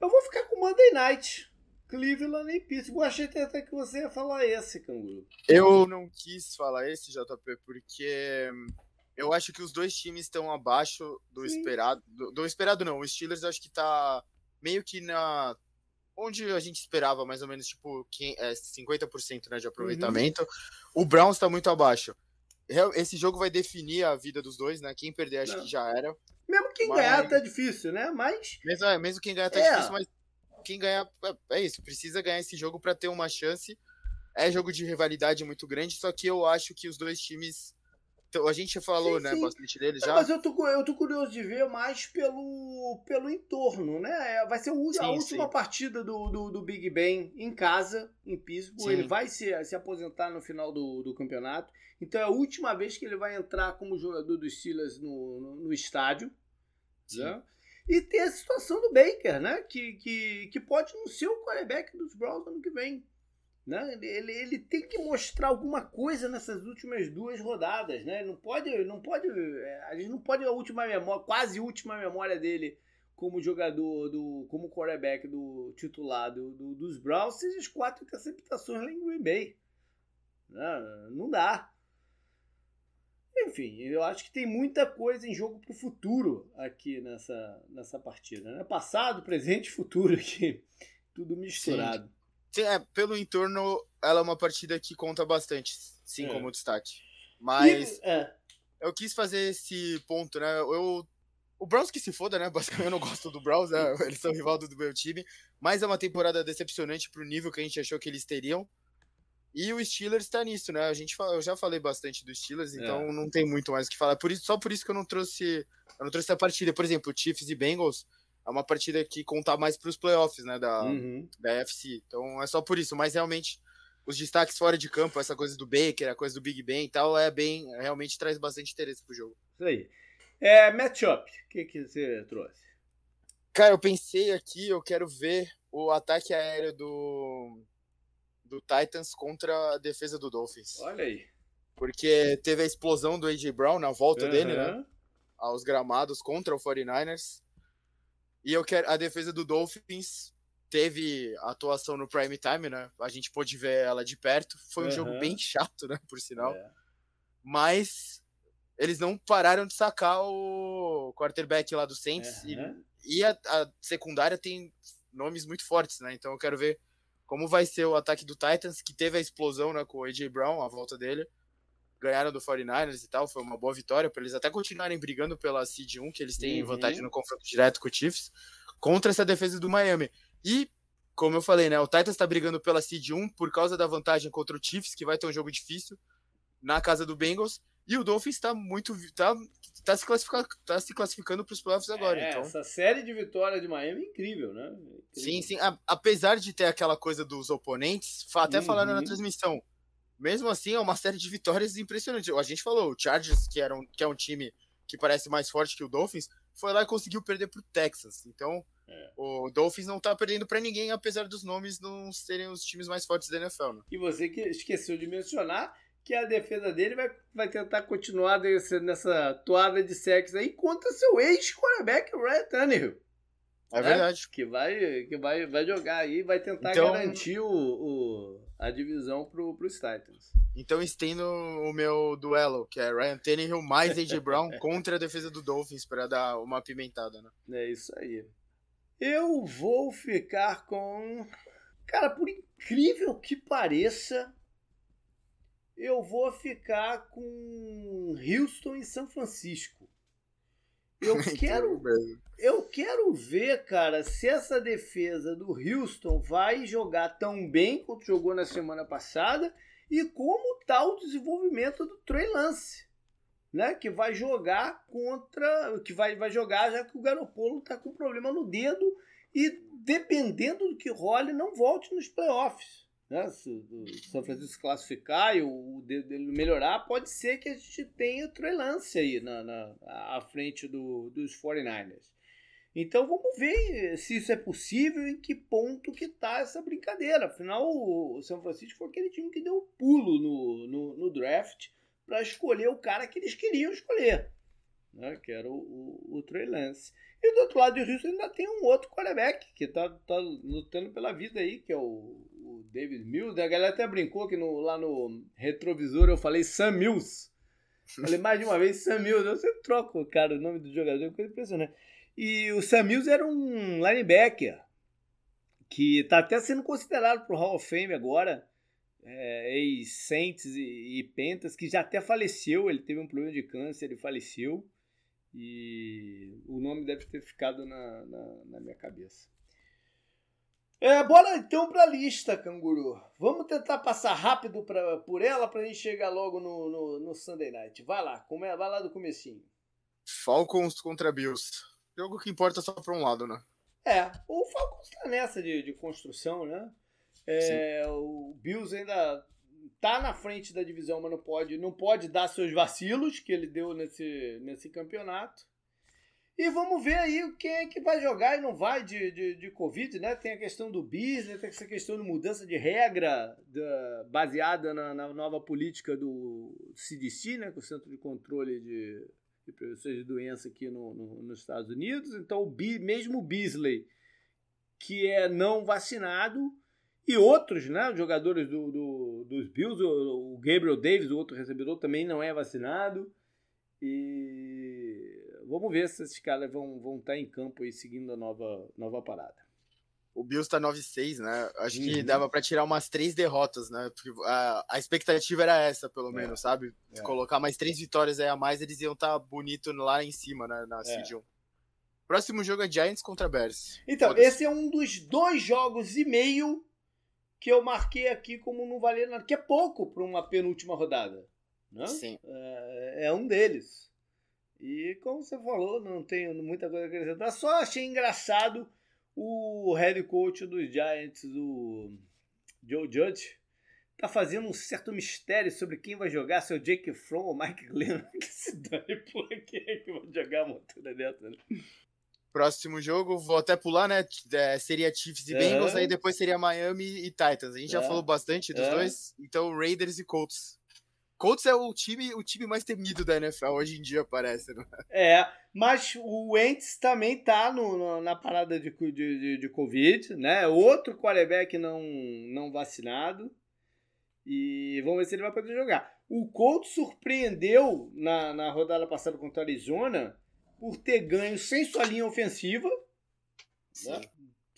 Eu vou ficar com Monday Night. Cleveland e Pittsburgh. Achei até que você ia falar esse, Canguru. Eu não quis falar esse, JP, porque eu acho que os dois times estão abaixo do Sim. esperado. Do, do, esperado não, o Steelers acho que tá meio que na. Onde a gente esperava, mais ou menos, tipo, é, 50% né, de aproveitamento. Uhum. O Browns tá muito abaixo. Esse jogo vai definir a vida dos dois, né? Quem perder acho não. que já era. Mesmo quem mas... ganhar tá difícil, né? Mas. Mesmo, é, mesmo quem ganhar tá é. difícil, mas quem ganhar. É, é isso, precisa ganhar esse jogo para ter uma chance. É jogo de rivalidade muito grande, só que eu acho que os dois times. A gente falou, sim, né, sim. bastante deles já. Mas eu tô, eu tô curioso de ver mais pelo, pelo entorno, né? É, vai ser o, sim, a última partida do, do, do, Big Ben em casa, em Pittsburgh. Ele vai se, se aposentar no final do, do campeonato. Então é a última vez que ele vai entrar como jogador dos Steelers no, no, no estádio. Né? E tem a situação do Baker, né? Que, que, que pode não ser o quarterback dos Browns ano que vem. Né? Ele, ele tem que mostrar alguma coisa nessas últimas duas rodadas. Né? Não pode, não pode. É, a gente não pode a última memória, quase última memória dele como jogador, do, como quarterback do titular do, do, dos Browns, seja as quatro interceptações lá em Green Bay. Não, não dá. Enfim, eu acho que tem muita coisa em jogo para o futuro aqui nessa, nessa partida. Né? Passado, presente e futuro aqui. Tudo misturado. Sim. É, pelo entorno, ela é uma partida que conta bastante, sim, é. como destaque. Mas é. eu quis fazer esse ponto, né? Eu, o Browns que se foda, né? (laughs) Basicamente eu não gosto do Browns, né? eles são rival do meu time. Mas é uma temporada decepcionante pro nível que a gente achou que eles teriam. E o Steelers tá nisso, né? A gente eu já falei bastante do Steelers, é. então não tem muito mais o que falar. Por isso, só por isso que eu não trouxe, eu não trouxe a partida. Por exemplo, Chiefs e Bengals é uma partida que conta mais para os playoffs, né, da uhum. da UFC. Então é só por isso, mas realmente os destaques fora de campo, essa coisa do Baker, a coisa do Big Ben e tal, é bem, realmente traz bastante interesse pro jogo. Isso aí. É, matchup, o que, que você trouxe? Cara, eu pensei aqui, eu quero ver o ataque aéreo do do Titans contra a defesa do Dolphins. Olha aí. Porque teve a explosão do A.J. Brown na volta uhum. dele, né? Aos gramados contra o 49ers. E eu quero a defesa do Dolphins teve atuação no prime time, né? A gente pôde ver ela de perto. Foi um uhum. jogo bem chato, né? Por sinal. É. Mas eles não pararam de sacar o quarterback lá do Saints. Uhum. E, e a, a, secundária tem nomes muito fortes, né? Então eu quero ver como vai ser o ataque do Titans, que teve a explosão né, com o A.J. Brown, a volta dele. Ganharam do 49ers e tal, foi uma boa vitória para eles até continuarem brigando pela Seed 1, que eles têm uhum. vantagem no confronto direto com o Chiefs, contra essa defesa do Miami. E, como eu falei, né, o Titans está brigando pela Seed 1 por causa da vantagem contra o Chiefs, que vai ter um jogo difícil na casa do Bengals. E o Dolphins está muito. Tá, tá, se classificando, tá se classificando para os playoffs agora. É, então. Essa série de vitórias de Miami é incrível, né? Incrível. Sim, sim. A, apesar de ter aquela coisa dos oponentes, até uhum. falaram na transmissão. Mesmo assim, é uma série de vitórias impressionante. A gente falou, o Chargers, que, era um, que é um time que parece mais forte que o Dolphins, foi lá e conseguiu perder para o Texas. Então, é. o Dolphins não está perdendo para ninguém, apesar dos nomes não serem os times mais fortes da NFL. Né? E você que esqueceu de mencionar que a defesa dele vai, vai tentar continuar nessa, nessa toada de sexo aí contra seu ex-quarterback, Ryan Tannehill. É né? verdade. Que vai, que vai, vai jogar aí, vai tentar então, garantir o, o, a divisão pro, pros Titans. Então estendo o meu duelo, que é Ryan Tannehill mais AJ Brown (laughs) contra a defesa do Dolphins para dar uma apimentada, né? É isso aí. Eu vou ficar com. Cara, por incrível que pareça, eu vou ficar com Houston e São Francisco. Eu (laughs) quero, eu quero ver, cara, se essa defesa do Houston vai jogar tão bem quanto jogou na semana passada e como está o desenvolvimento do Trey Lance, né? Que vai jogar contra, que vai, vai jogar já que o Garopolo está com problema no dedo e dependendo do que role não volte nos playoffs. Né? Se o São Francisco classificar e o dele melhorar, pode ser que a gente tenha o Trey Lance aí na, na, à frente do, dos 49ers. Então vamos ver se isso é possível e em que ponto que está essa brincadeira. Afinal, o São Francisco foi aquele time que deu um pulo no, no, no draft para escolher o cara que eles queriam escolher, né? que era o, o, o Trey Lance. E do outro lado do Houston ainda tem um outro quarterback que está tá lutando pela vida aí, que é o, o David Mills. A galera até brincou que no, lá no retrovisor eu falei Sam Mills. Falei mais de uma vez Sam Mills. Eu sempre troco, cara, o nome do jogador, coisa impressionante. E o Sam Mills era um linebacker que está até sendo considerado para o Hall of Fame agora. É, ex-Saints e, e Pentas, que já até faleceu. Ele teve um problema de câncer, ele faleceu. E o nome deve ter ficado na, na, na minha cabeça. É, bora então para a lista, canguru. Vamos tentar passar rápido pra, por ela para a gente chegar logo no, no, no, Sunday Night. Vai lá, come, vai lá do comecinho. Falcons contra Bills. Jogo que importa só para um lado, né? É, o Falcons está nessa de, de construção, né? É, o Bills ainda tá na frente da divisão, mas não pode, não pode dar seus vacilos que ele deu nesse, nesse campeonato. E vamos ver aí quem é que vai jogar e não vai de, de, de Covid, né? Tem a questão do business, tem essa questão de mudança de regra da, baseada na, na, nova política do CDC, né? Com é o Centro de Controle de, de Prevenção de Doença aqui no, no, nos Estados Unidos. Então, o, mesmo o Beasley, que é não vacinado, e outros, né? Os jogadores do, do, dos Bills, o, o Gabriel Davis, o outro recebedor, também não é vacinado. E vamos ver se esses caras vão, vão estar em campo aí seguindo a nova, nova parada. O Bills tá 9-6, né? Acho uhum. que dava para tirar umas três derrotas, né? Porque a, a expectativa era essa, pelo é. menos, sabe? É. Colocar mais três vitórias aí a mais, eles iam estar tá bonito lá em cima, né? Na é. 1. Próximo jogo é Giants contra Bears. Então, Pode esse é um dos dois jogos e meio que eu marquei aqui como não valer nada, que é pouco para uma penúltima rodada. Né? Sim. É, é, um deles. E como você falou, não tenho muita coisa a acrescentar. Só achei engraçado o head coach dos Giants, o Joe Judge, tá fazendo um certo mistério sobre quem vai jogar, se é o Jake Fromm ou Mike (laughs) Glenn. Que se dane, por quem é que vai jogar a montanha dessa, né? Próximo jogo, vou até pular, né? É, seria Chiefs e Bengals, aí depois seria Miami e Titans. A gente já falou bastante dos dois, então Raiders e Colts. Colts é o time, o time mais temido da NFL hoje em dia, parece, né? É, mas o Wentz também tá no, no na parada de, de, de, de, Covid, né? Outro quarterback não, não vacinado. E vamos ver se ele vai poder jogar. O Colts surpreendeu na, na rodada passada contra o Arizona por ter ganho sem sua linha ofensiva. Né?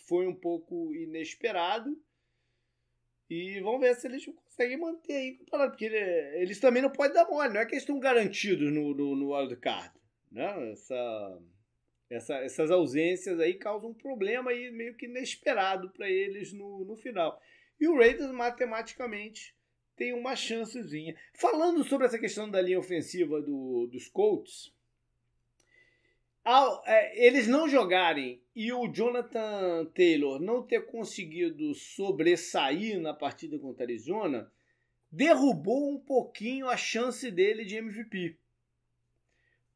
Foi um pouco inesperado. E vamos ver se eles conseguem manter aí. Porque eles também não podem dar mole, não é que eles estão garantidos no, no, no wildcard. Né? Essa, essa, essas ausências aí causam um problema aí meio que inesperado para eles no, no final. E o Raiders, matematicamente, tem uma chancezinha. Falando sobre essa questão da linha ofensiva do, dos Colts, ao, é, eles não jogarem e o Jonathan Taylor não ter conseguido sobressair na partida contra a Arizona, derrubou um pouquinho a chance dele de MVP.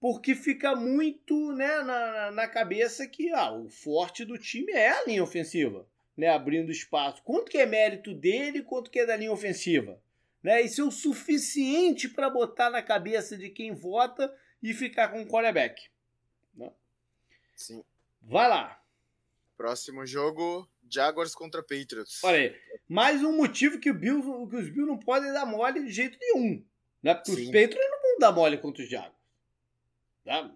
Porque fica muito né, na, na cabeça que ah, o forte do time é a linha ofensiva, né, abrindo espaço. Quanto que é mérito dele, quanto que é da linha ofensiva? Né? Isso é o suficiente para botar na cabeça de quem vota e ficar com o quarterback. Né? Sim. Vai lá. Próximo jogo, Jaguars contra Patriots. Olha aí, mais um motivo que, o Bills, que os Bills não podem dar mole de jeito nenhum. Né? Porque Sim. os Patriots não vão dar mole contra os Jaguars. Tá?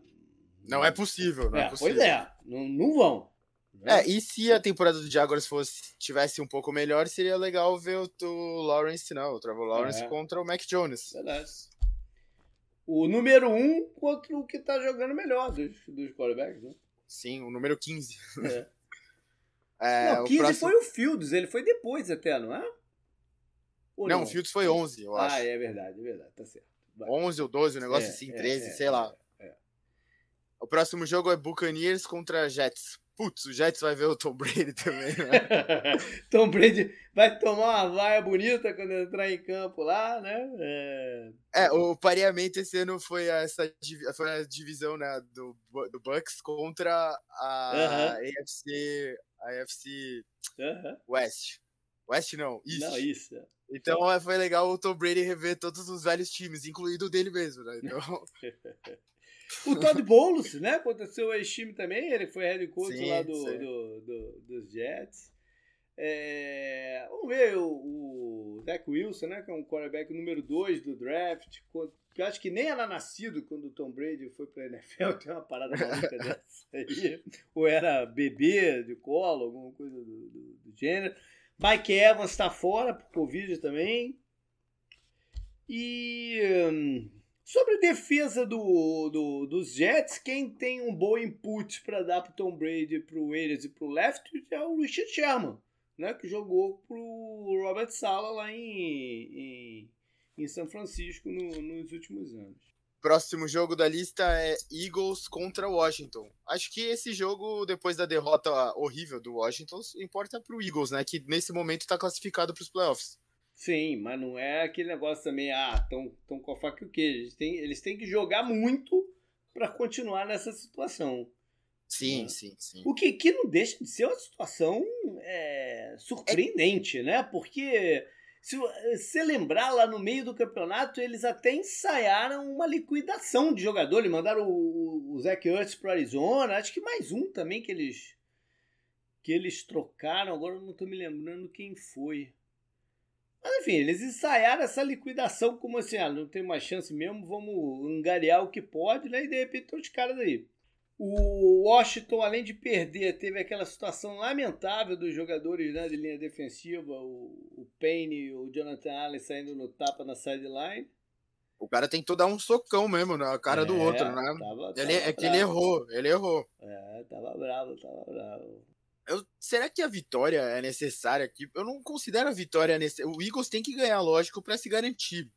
Não é possível, não é, é possível. Pois é, não, não vão. Né? É, e se a temporada do Jaguars fosse tivesse um pouco melhor, seria legal ver o, o Lawrence, não, o Trevor Lawrence é. contra o Mac Jones. Verdade. O número 1 um contra o que tá jogando melhor dos, dos quarterbacks, né? Sim, o número 15. É. (laughs) é não, 15 próximo... foi o Fields, ele foi depois até, não é? Ou não, não, o Fields foi 11, eu acho. Ah, é verdade, é verdade, tá certo. Vai. 11 ou 12, um negócio é, assim, 13, é, sei lá. É, é. O próximo jogo é Buccaneers contra Jets. Putz, o Jets vai ver o Tom Brady também, né? (laughs) Tom Brady vai tomar uma vaia bonita quando entrar em campo lá, né? É, é o pareamento esse ano foi essa foi a divisão né, do, do Bucks contra a uh -huh. AFC, a AFC uh -huh. West. West não, East. Não, isso. Então é, foi legal o Tom Brady rever todos os velhos times, incluindo o dele mesmo, né? Então... (laughs) O Todd Bowles, né? Aconteceu o ex-time também, ele foi head coach sim, lá do, do, do, dos Jets. É, vamos ver o, o Zach Wilson, né? Que é um quarterback número 2 do draft. Que eu acho que nem era nascido quando o Tom Brady foi pra NFL. (laughs) Tem uma parada maluca dessa aí. Ou era bebê de colo, alguma coisa do, do, do gênero. Mike Evans está fora por Covid também. E. Hum, Sobre defesa do, do, dos Jets, quem tem um bom input para dar para Tom Brady, para o Ayers e para o Left é o Richard Sherman, né, que jogou para o Robert Sala lá em, em, em São Francisco no, nos últimos anos. Próximo jogo da lista é Eagles contra Washington. Acho que esse jogo, depois da derrota horrível do Washington, importa para o Eagles, né? Que nesse momento está classificado para os playoffs. Sim, mas não é aquele negócio também, ah, tão, tão com a faca o quê? Eles têm, eles têm que jogar muito para continuar nessa situação. Sim, né? sim, sim. O que, que não deixa de ser uma situação é, surpreendente, é... né? Porque se você lembrar lá no meio do campeonato, eles até ensaiaram uma liquidação de jogador. Eles mandaram o, o Zach Ertz para Arizona, acho que mais um também que eles que eles trocaram. Agora eu não estou me lembrando quem foi. Mas enfim, eles ensaiaram essa liquidação como assim, ah, não tem mais chance mesmo, vamos angariar o que pode, né? E de repente tem os caras aí. O Washington, além de perder, teve aquela situação lamentável dos jogadores né, de linha defensiva, o, o Payne e o Jonathan Allen saindo no tapa na sideline. O cara tentou dar um socão mesmo na cara é, do outro, né? Tava, tava ele, é que ele errou, ele errou. É, tava bravo, tava bravo. Eu, será que a vitória é necessária aqui? Eu não considero a vitória necessária. O Eagles tem que ganhar, lógico, para se garantir.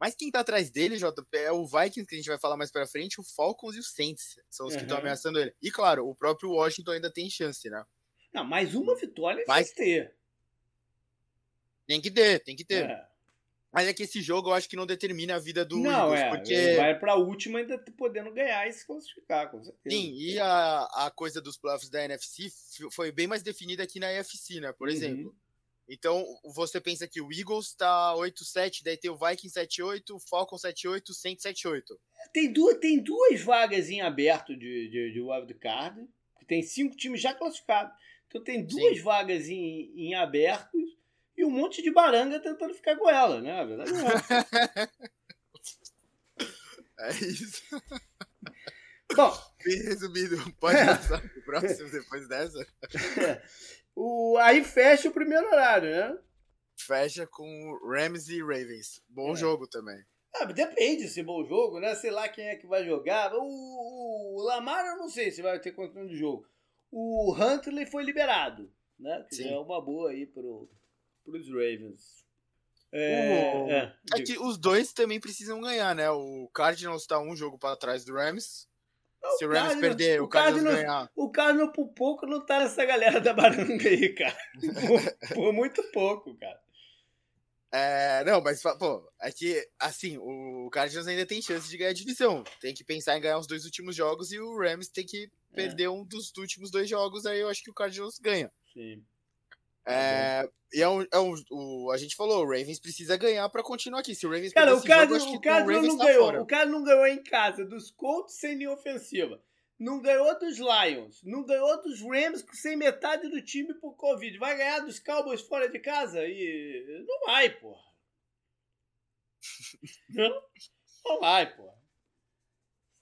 Mas quem tá atrás dele, JP, é o Vikings, que a gente vai falar mais pra frente, o Falcons e o Saints. São os uhum. que estão ameaçando ele. E claro, o próprio Washington ainda tem chance, né? Não, mais uma vitória vai ter. Tem que ter, tem que ter. É. Mas é que esse jogo eu acho que não determina a vida do não, Eagles, é. porque... Ele vai pra última ainda podendo ganhar e se classificar, com certeza. Sim, e a, a coisa dos playoffs da NFC foi bem mais definida aqui na AFC, né? Por uhum. exemplo. Então, você pensa que o Eagles tá 8-7, daí tem o Vikings 7-8, o Falcon 7-8, o Saints 7-8. Tem duas, tem duas vagas em aberto de, de, de wildcard, tem cinco times já classificados. Então tem duas Sim. vagas em, em aberto e um monte de baranga tentando ficar com ela, né? A verdade é. (laughs) é isso. Bom. (laughs) Bem resumido. Pode é. passar pro próximo depois dessa? É. O, aí fecha o primeiro horário, né? Fecha com Rams e Ravens. Bom é. jogo também. Ah, depende se é bom jogo, né? Sei lá quem é que vai jogar. O, o Lamar eu não sei se vai ter controle de jogo. O Huntley foi liberado, né? Que é uma boa aí pro, para os Ravens. É, o... é, é, que os dois também precisam ganhar, né? O Cardinals está um jogo para trás do Rams. Não, Se o Rams Cardinals, perder, o, o Cardinals, Cardinals ganhar. O Cardinals por pouco não tá nessa galera da baranga aí, cara. por, por muito pouco, cara. (laughs) É, não, mas, pô, é que, assim, o Cardinals ainda tem chance de ganhar a divisão. Tem que pensar em ganhar os dois últimos jogos e o Rams tem que é. perder um dos últimos dois jogos, aí eu acho que o Cardinals ganha. Sim. É, e é um, é um, o, a gente falou, o Ravens precisa ganhar para continuar aqui. Se o Ravens cara, o cara, jogo, o cara o não tá ganhou. Fora. O cara não ganhou em casa dos Colts sem nenhuma ofensiva. Não ganhou dos Lions. Não ganhou dos Rams sem metade do time por Covid. Vai ganhar dos Cowboys fora de casa? E não vai, porra. não, (laughs) não vai, porra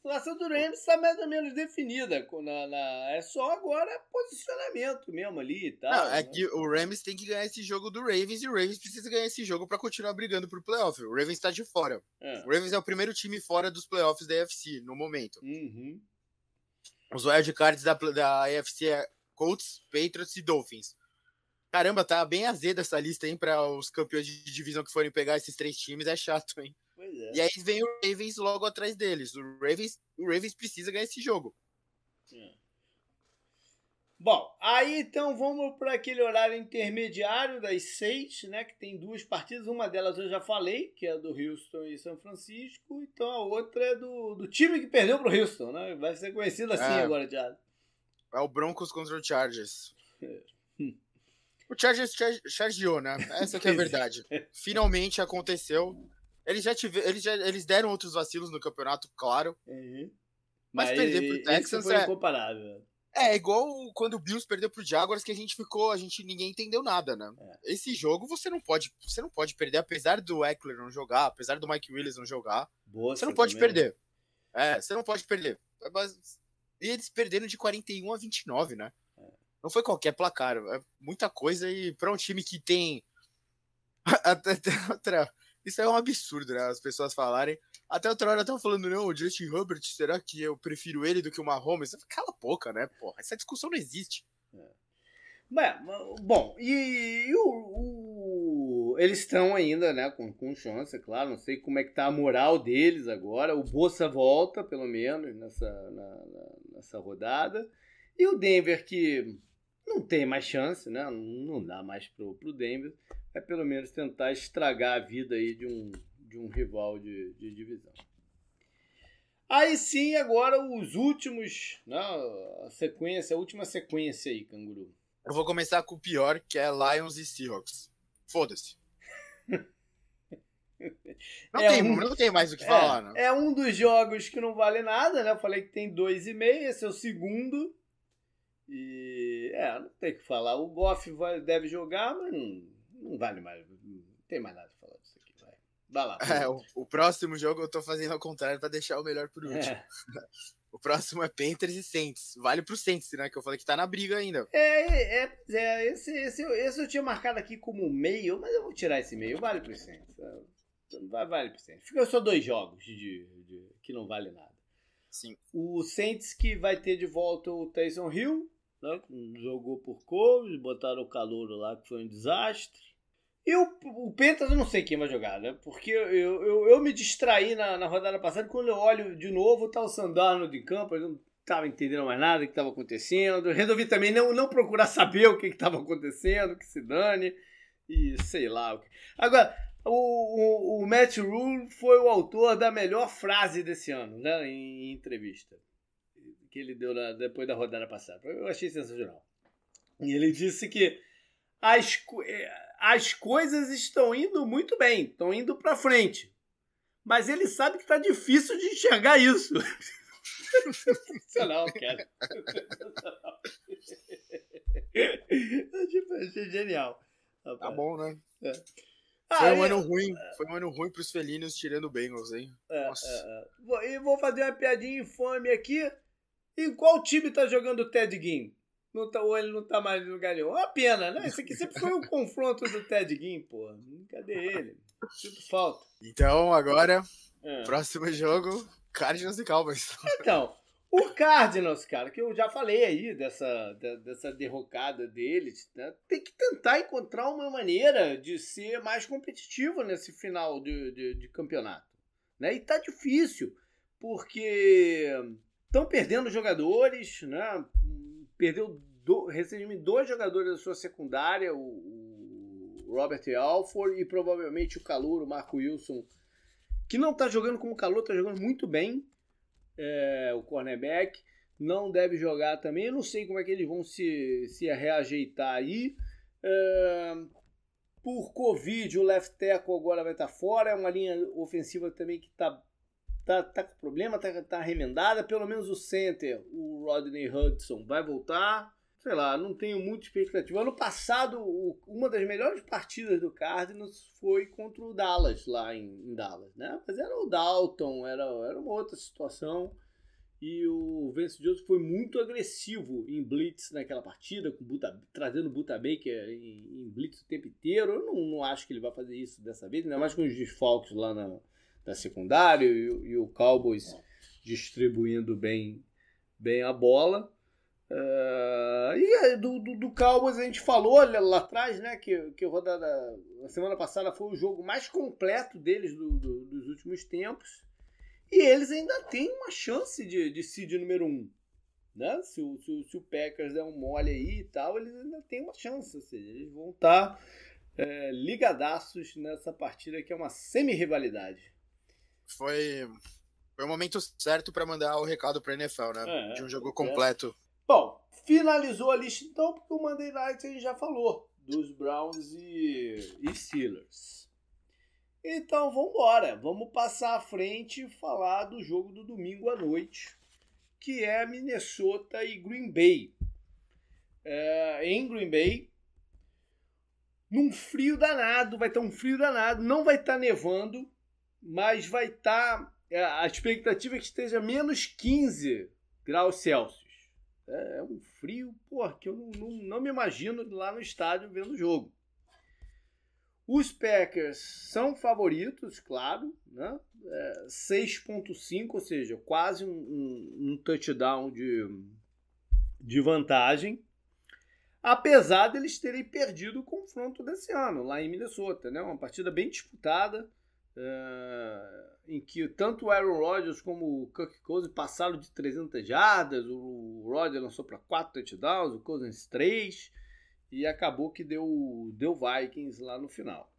situação do Rams está mais ou menos definida. Na, na, é só agora posicionamento mesmo ali e tal. Não, é né? que o Rams tem que ganhar esse jogo do Ravens e o Ravens precisa ganhar esse jogo para continuar brigando pro playoff. O Ravens está de fora. É. O Ravens é o primeiro time fora dos playoffs da AFC no momento. Uhum. Os wildcards da, da AFC é Colts, Patriots e Dolphins. Caramba, tá bem azeda essa lista, hein, para os campeões de divisão que forem pegar esses três times. É chato, hein? É. E aí vem o Ravens logo atrás deles. O Ravens, o Ravens precisa ganhar esse jogo. É. Bom, aí então vamos para aquele horário intermediário das seis, né? Que tem duas partidas. Uma delas eu já falei, que é do Houston e São Francisco. Então a outra é do, do time que perdeu para o Houston, né? Vai ser conhecido assim é, agora, Thiago. É o Broncos contra o Chargers. É. O Chargers chargeou, né? Essa que é a (laughs) verdade. Finalmente aconteceu. Eles já, tiveram, eles já eles deram outros vacilos no campeonato, claro. Uhum. Mas, mas, perder pro Texans foi é incomparável. É, igual quando o Bills perdeu pro Jaguars que a gente ficou, a gente ninguém entendeu nada, né? É. Esse jogo você não pode, você não pode perder apesar do Eckler não jogar, apesar do Mike Willis não jogar. Boa, você não pode também. perder. É, você não pode perder. Mas, e eles perderam de 41 a 29, né? É. Não foi qualquer placar, é muita coisa e para um time que tem (laughs) até outra isso é um absurdo, né? As pessoas falarem. Até outra hora estavam falando, não, o Justin Herbert, será que eu prefiro ele do que o Mahomes? Cala a boca, né, porra? Essa discussão não existe. É. bom, e, e o, o, eles estão ainda, né, com, com chance, é claro. Não sei como é que tá a moral deles agora. O Bolsa volta, pelo menos, nessa, na, na, nessa rodada. E o Denver, que não tem mais chance, né? Não dá mais pro, pro Denver é pelo menos tentar estragar a vida aí de um, de um rival de, de divisão. Aí sim, agora os últimos, né, a sequência, a última sequência aí, Canguru. Eu vou começar com o pior, que é Lions e Seahawks. Foda-se. (laughs) Não, é tem, um, não tem mais o que é, falar, não. É um dos jogos que não vale nada, né? Eu falei que tem dois e meio, esse é o segundo. E é, não tem o que falar. O Goff vai, deve jogar, mas não, não vale mais. Não tem mais nada pra falar disso aqui. Vai. Vai lá. É, o, o, próximo jogo eu tô fazendo ao contrário para deixar o melhor por último. É. (laughs) O próximo é Panthers e Saints. Vale pro Saints, né? Que eu falei que tá na briga ainda. É, é, é esse, esse, esse eu tinha marcado aqui como meio, mas eu vou tirar esse meio. Vale pro Saints. Vai, vale pro Saints. Fica só dois jogos de, de, que não vale nada. Sim. O Saints que vai ter de volta o Tyson Hill, né? Jogou por Covid, botaram o calor lá que foi um desastre. E o, o Pentas eu não sei quem vai jogar, né? Porque eu, eu, eu me distraí na, na rodada passada quando eu olho de novo, tá o Sandano de campo, eu não estava entendendo mais nada do que estava acontecendo. Resolvi também não, não procurar saber o que estava acontecendo, que se dane. E sei lá. Agora, o, o, o Matt Rule foi o autor da melhor frase desse ano, né? Em, em entrevista. Que ele deu na, depois da rodada passada. Eu achei sensacional. E ele disse que as, as coisas estão indo muito bem, estão indo para frente. Mas ele sabe que está difícil de enxergar isso. Sensacional, cara. tipo, achei genial. Tá bom, né? É. Foi um ano ruim, foi um ano ruim pros felinos tirando o Bengals, hein? É, Nossa. É, é. E vou fazer uma piadinha infame aqui. Em qual time tá jogando o Ted Ginn? não tá, ou ele não tá mais no lugar nenhum. Uma pena, né? Esse aqui sempre foi um confronto do Ted Ginn, pô. Cadê ele? Sinto falta. Então, agora, é. próximo jogo, Cardinals e Cowboys. Então, o Cardinals, cara, que eu já falei aí dessa, dessa derrocada deles, né? tem que tentar encontrar uma maneira de ser mais competitivo nesse final de, de, de campeonato. Né? E tá difícil, porque estão perdendo jogadores, né? perdeu do, recentemente dois jogadores da sua secundária, o, o Robert Alford e provavelmente o Calor, o Marco Wilson, que não está jogando como calor, está jogando muito bem, é, o cornerback, não deve jogar também. Eu não sei como é que eles vão se, se reajeitar aí. É, por Covid, o left tackle agora vai estar fora. É uma linha ofensiva também que está tá, tá com problema, tá, tá remendada. Pelo menos o center, o Rodney Hudson, vai voltar. Sei lá, não tenho muita expectativa. Ano passado, o, uma das melhores partidas do Cardinals foi contra o Dallas, lá em, em Dallas, né? Mas era o Dalton, era, era uma outra situação. E o Vance Joseph foi muito agressivo em blitz naquela partida, com Buta, trazendo Buta Baker em, em, blitz o tempo inteiro. Eu não, não, acho que ele vai fazer isso dessa vez, ainda mais com os desfalques lá na, na secundária e, e, o Cowboys distribuindo bem, bem a bola. Uh, e do, do, do, Cowboys a gente falou lá atrás, né? Que, que rodada. A semana passada foi o jogo mais completo deles do, do, dos últimos tempos. E eles ainda têm uma chance de, de seed número um. Né? Se, o, se, se o Packers der um mole aí e tal, eles ainda têm uma chance. Ou seja, eles vão estar tá, é, ligadaços nessa partida que é uma semi-rivalidade. Foi, foi o momento certo para mandar o recado para NFL, né? É, de um jogo completo. Bom, finalizou a lista então, porque o Monday Night a gente já falou dos Browns e, e Steelers. Então vamos embora, vamos passar à frente e falar do jogo do domingo à noite, que é Minnesota e Green Bay. É, em Green Bay, num frio danado, vai estar um frio danado, não vai estar nevando, mas vai estar. É, a expectativa é que esteja menos 15 graus Celsius. É, é um frio, porra, que eu não, não, não me imagino lá no estádio vendo o jogo. Os Packers são favoritos, claro, né? É, 6.5, ou seja, quase um, um, um, touchdown de, de vantagem. Apesar deles terem perdido o confronto desse ano, lá em Minnesota, né? Uma partida bem disputada, é, em que tanto o Aaron Rodgers como o Kirk Cousins passaram de 300 jardas, o Rodgers lançou para 4 touchdowns, o Cousins 3 e acabou que deu, deu Vikings lá no final.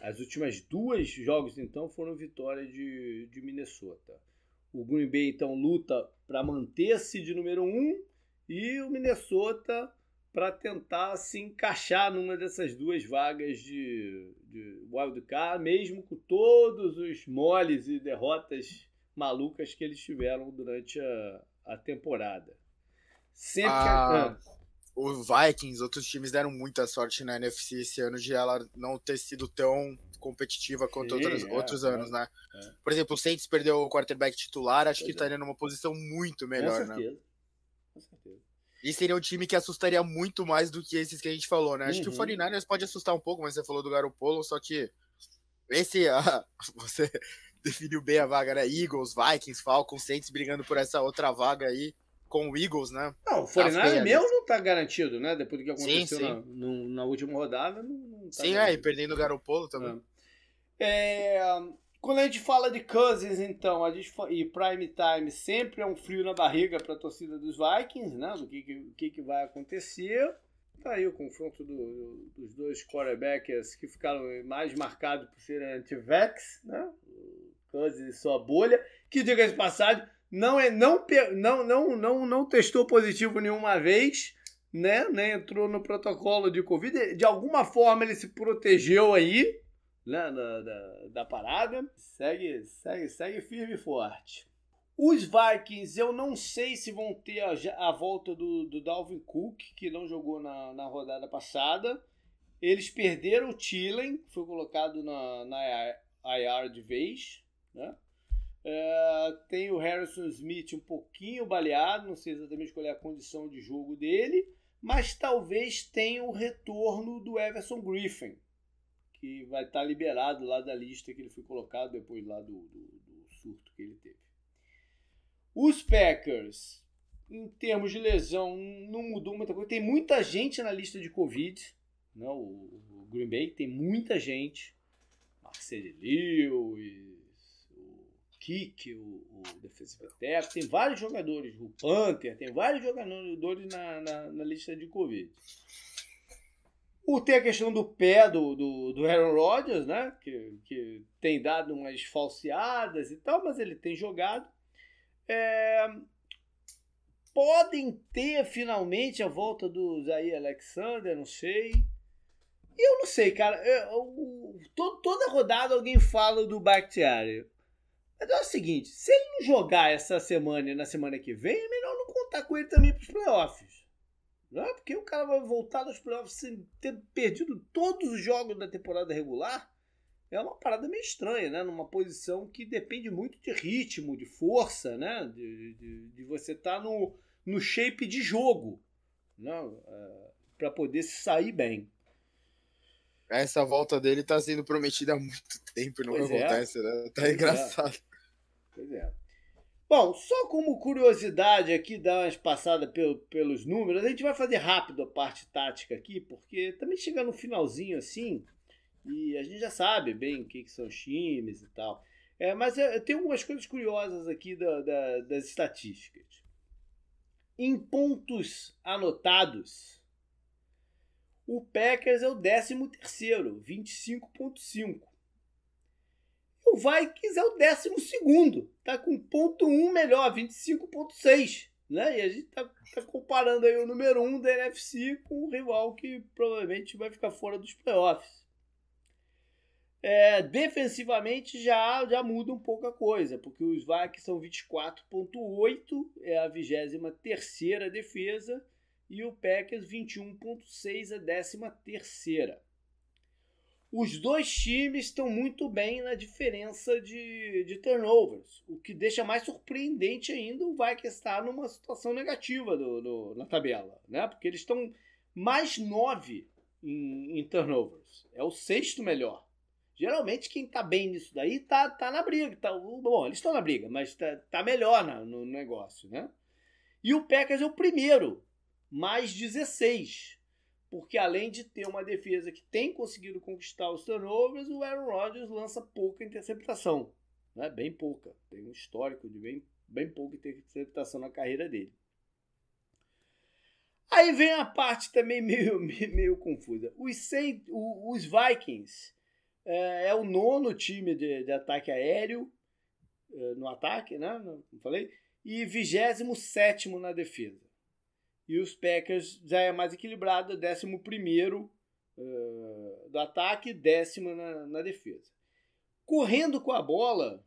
As últimas duas jogos, então, foram vitória de, de Minnesota. O Green Bay, então, luta para manter-se de número um e o Minnesota para tentar se encaixar numa dessas duas vagas de, de wildcard, mesmo com todos os moles e derrotas malucas que eles tiveram durante a, a temporada. Sempre ah. que o Vikings, outros times deram muita sorte na NFC esse ano de ela não ter sido tão competitiva quanto Sim, outros, é, outros é, anos, né? É. Por exemplo, o Saints perdeu o quarterback titular, acho pois que estaria é. numa posição muito melhor, né? certeza. né? Com certeza. E seria um time que assustaria muito mais do que esses que a gente falou, né? Acho uhum. que o 49ers uhum. pode assustar um pouco, mas você falou do Garoppolo, só que esse, ah, (laughs) você definiu bem a vaga, né? Eagles, Vikings, Falcons, Saints brigando por essa outra vaga aí com o Eagles, né? Não, o 49 mesmo não tá garantido, né? Depois do que aconteceu sim, sim. Na, no, na, última rodada, não, não tá Sim, garantido. é, e perdendo o Garopolo também. É. É, quando a gente fala de Cousins, então, a gente, e Prime Time sempre é um frio na barriga para a torcida dos Vikings, né? Do que, que, que vai acontecer. Tá aí o confronto do, dos dois quarterbacks que ficaram mais marcados por serem anti-vax, né? O Cousins e sua bolha, que diga de passagem, não é não não não não não testou positivo nenhuma vez, né? Nem entrou no protocolo de covid. De alguma forma ele se protegeu aí, né? Da, da, da parada. Segue segue segue firme e forte. Os Vikings, eu não sei se vão ter a, a volta do, do Dalvin Cook, que não jogou na, na rodada passada. Eles perderam o Tillen, foi colocado na, na IR de vez. Né? É, tem o Harrison Smith um pouquinho baleado, não sei exatamente qual é a condição de jogo dele, mas talvez tenha o retorno do Everson Griffin, que vai estar liberado lá da lista que ele foi colocado depois lá do, do, do surto que ele teve. Os Packers, em termos de lesão, não mudou muita coisa. Tem muita gente na lista de Covid. Né? o, o Green Bay tem muita gente. Marcelo Lewis, Kick, o, o defensive tackle, tem vários jogadores, o Panther, tem vários jogadores na, na, na, lista de Covid. O, tem a questão do pé do, do, do Aaron Rodgers, né? Que, que tem dado umas falseadas e tal, mas ele tem jogado. É, podem ter finalmente a volta do Zaire Alexander, não sei. E eu não sei, cara. Eu, eu, toda rodada alguém fala do Bakhtiari. Mas é o seguinte: se ele não jogar essa semana e na semana que vem, é melhor não contar com ele também para os playoffs. Não é? Porque o cara vai voltar nos playoffs sem ter perdido todos os jogos da temporada regular. É uma parada meio estranha, né? Numa posição que depende muito de ritmo, de força, né? De, de, de você estar tá no, no shape de jogo, né? É, para poder se sair bem. Essa volta dele tá sendo prometida há muito tempo e não pois acontece, é. né? Tá pois engraçado. É. Pois é. Bom, só como curiosidade aqui, dar umas passadas pelo, pelos números, a gente vai fazer rápido a parte tática aqui, porque também chega no finalzinho assim, e a gente já sabe bem o que, que são os times e tal. É, mas eu, tenho algumas coisas curiosas aqui da, da, das estatísticas. Em pontos anotados, o Packers é o 13 terceiro, 25.5. O Vikings é o 12 segundo, tá com ponto 1 melhor, 25.6. Né? E a gente tá, tá, comparando aí o número 1 da NFC com o rival que provavelmente vai ficar fora dos playoffs. É, defensivamente já, já muda um pouco a coisa, porque os Vikings são 24.8, é a 23ª defesa, e o Packers 21.6, a 13ª. Os dois times estão muito bem na diferença de, de turnovers, o que deixa mais surpreendente ainda o Vikings estar numa situação negativa do, do, na tabela, né? porque eles estão mais 9 em, em turnovers, é o sexto melhor. Geralmente quem está bem nisso daí tá, tá na briga. Tá, bom, eles estão na briga, mas tá, tá melhor na, no negócio, né? E o Packers é o primeiro, mais 16 porque além de ter uma defesa que tem conseguido conquistar os turnovers, o Aaron Rodgers lança pouca interceptação, né? bem pouca. Tem um histórico de bem, bem pouca interceptação na carreira dele. Aí vem a parte também meio, (laughs) meio, meio confusa. Os, os Vikings é, é, o nono time de, de ataque aéreo é, no ataque, né? Como falei, e 27 na defesa. E os Packers já é mais equilibrado, 11 uh, eh, do ataque, décimo na, na defesa. Correndo com a bola,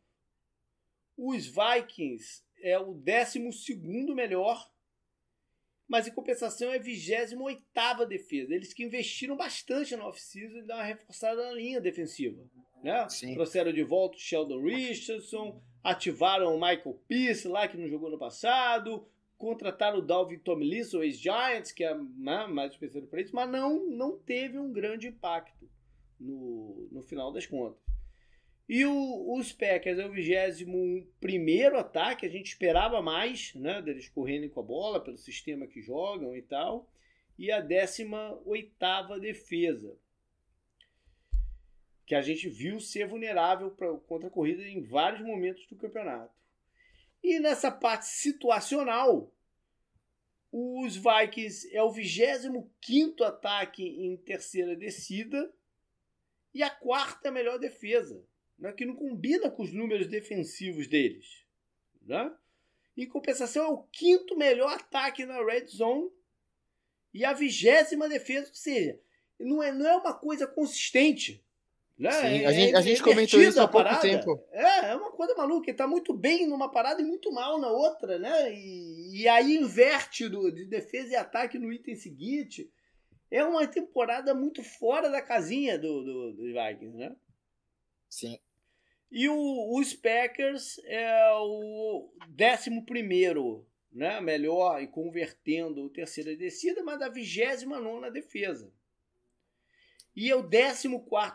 os Vikings é o 12 melhor, mas em compensação é a 28 defesa. Eles que investiram bastante na off-season e dar uma reforçada na linha defensiva. Né? Trouxeram de volta o Sheldon Richardson, ativaram o Michael Pierce lá que não jogou no passado, contrataram o Dalvin Tomlinson, ex-Giants, que é né, mais especial para isso, mas não, não teve um grande impacto no, no final das contas. E o, os Packers é o 21 ataque, a gente esperava mais né, deles correndo com a bola, pelo sistema que jogam e tal, e a 18 defesa, que a gente viu ser vulnerável pra, contra a corrida em vários momentos do campeonato. E nessa parte situacional, os Vikings é o 25 ataque em terceira descida e a quarta melhor defesa, né, que não combina com os números defensivos deles. Né? Em compensação, é o quinto melhor ataque na red zone e a vigésima defesa, ou seja, não é, não é uma coisa consistente. Né? Sim, a gente, a gente é comentou isso há pouco parada. tempo. É, é coisa maluca. Ele tá muito bem numa parada e muito mal na outra, né? E, e aí inverte do, de defesa e ataque no item seguinte. É uma temporada muito fora da casinha do, do, do Vikings, né? Sim. E o, os Packers é o décimo primeiro, né? Melhor e convertendo o terceira descida, mas da vigésima nona defesa e é o 14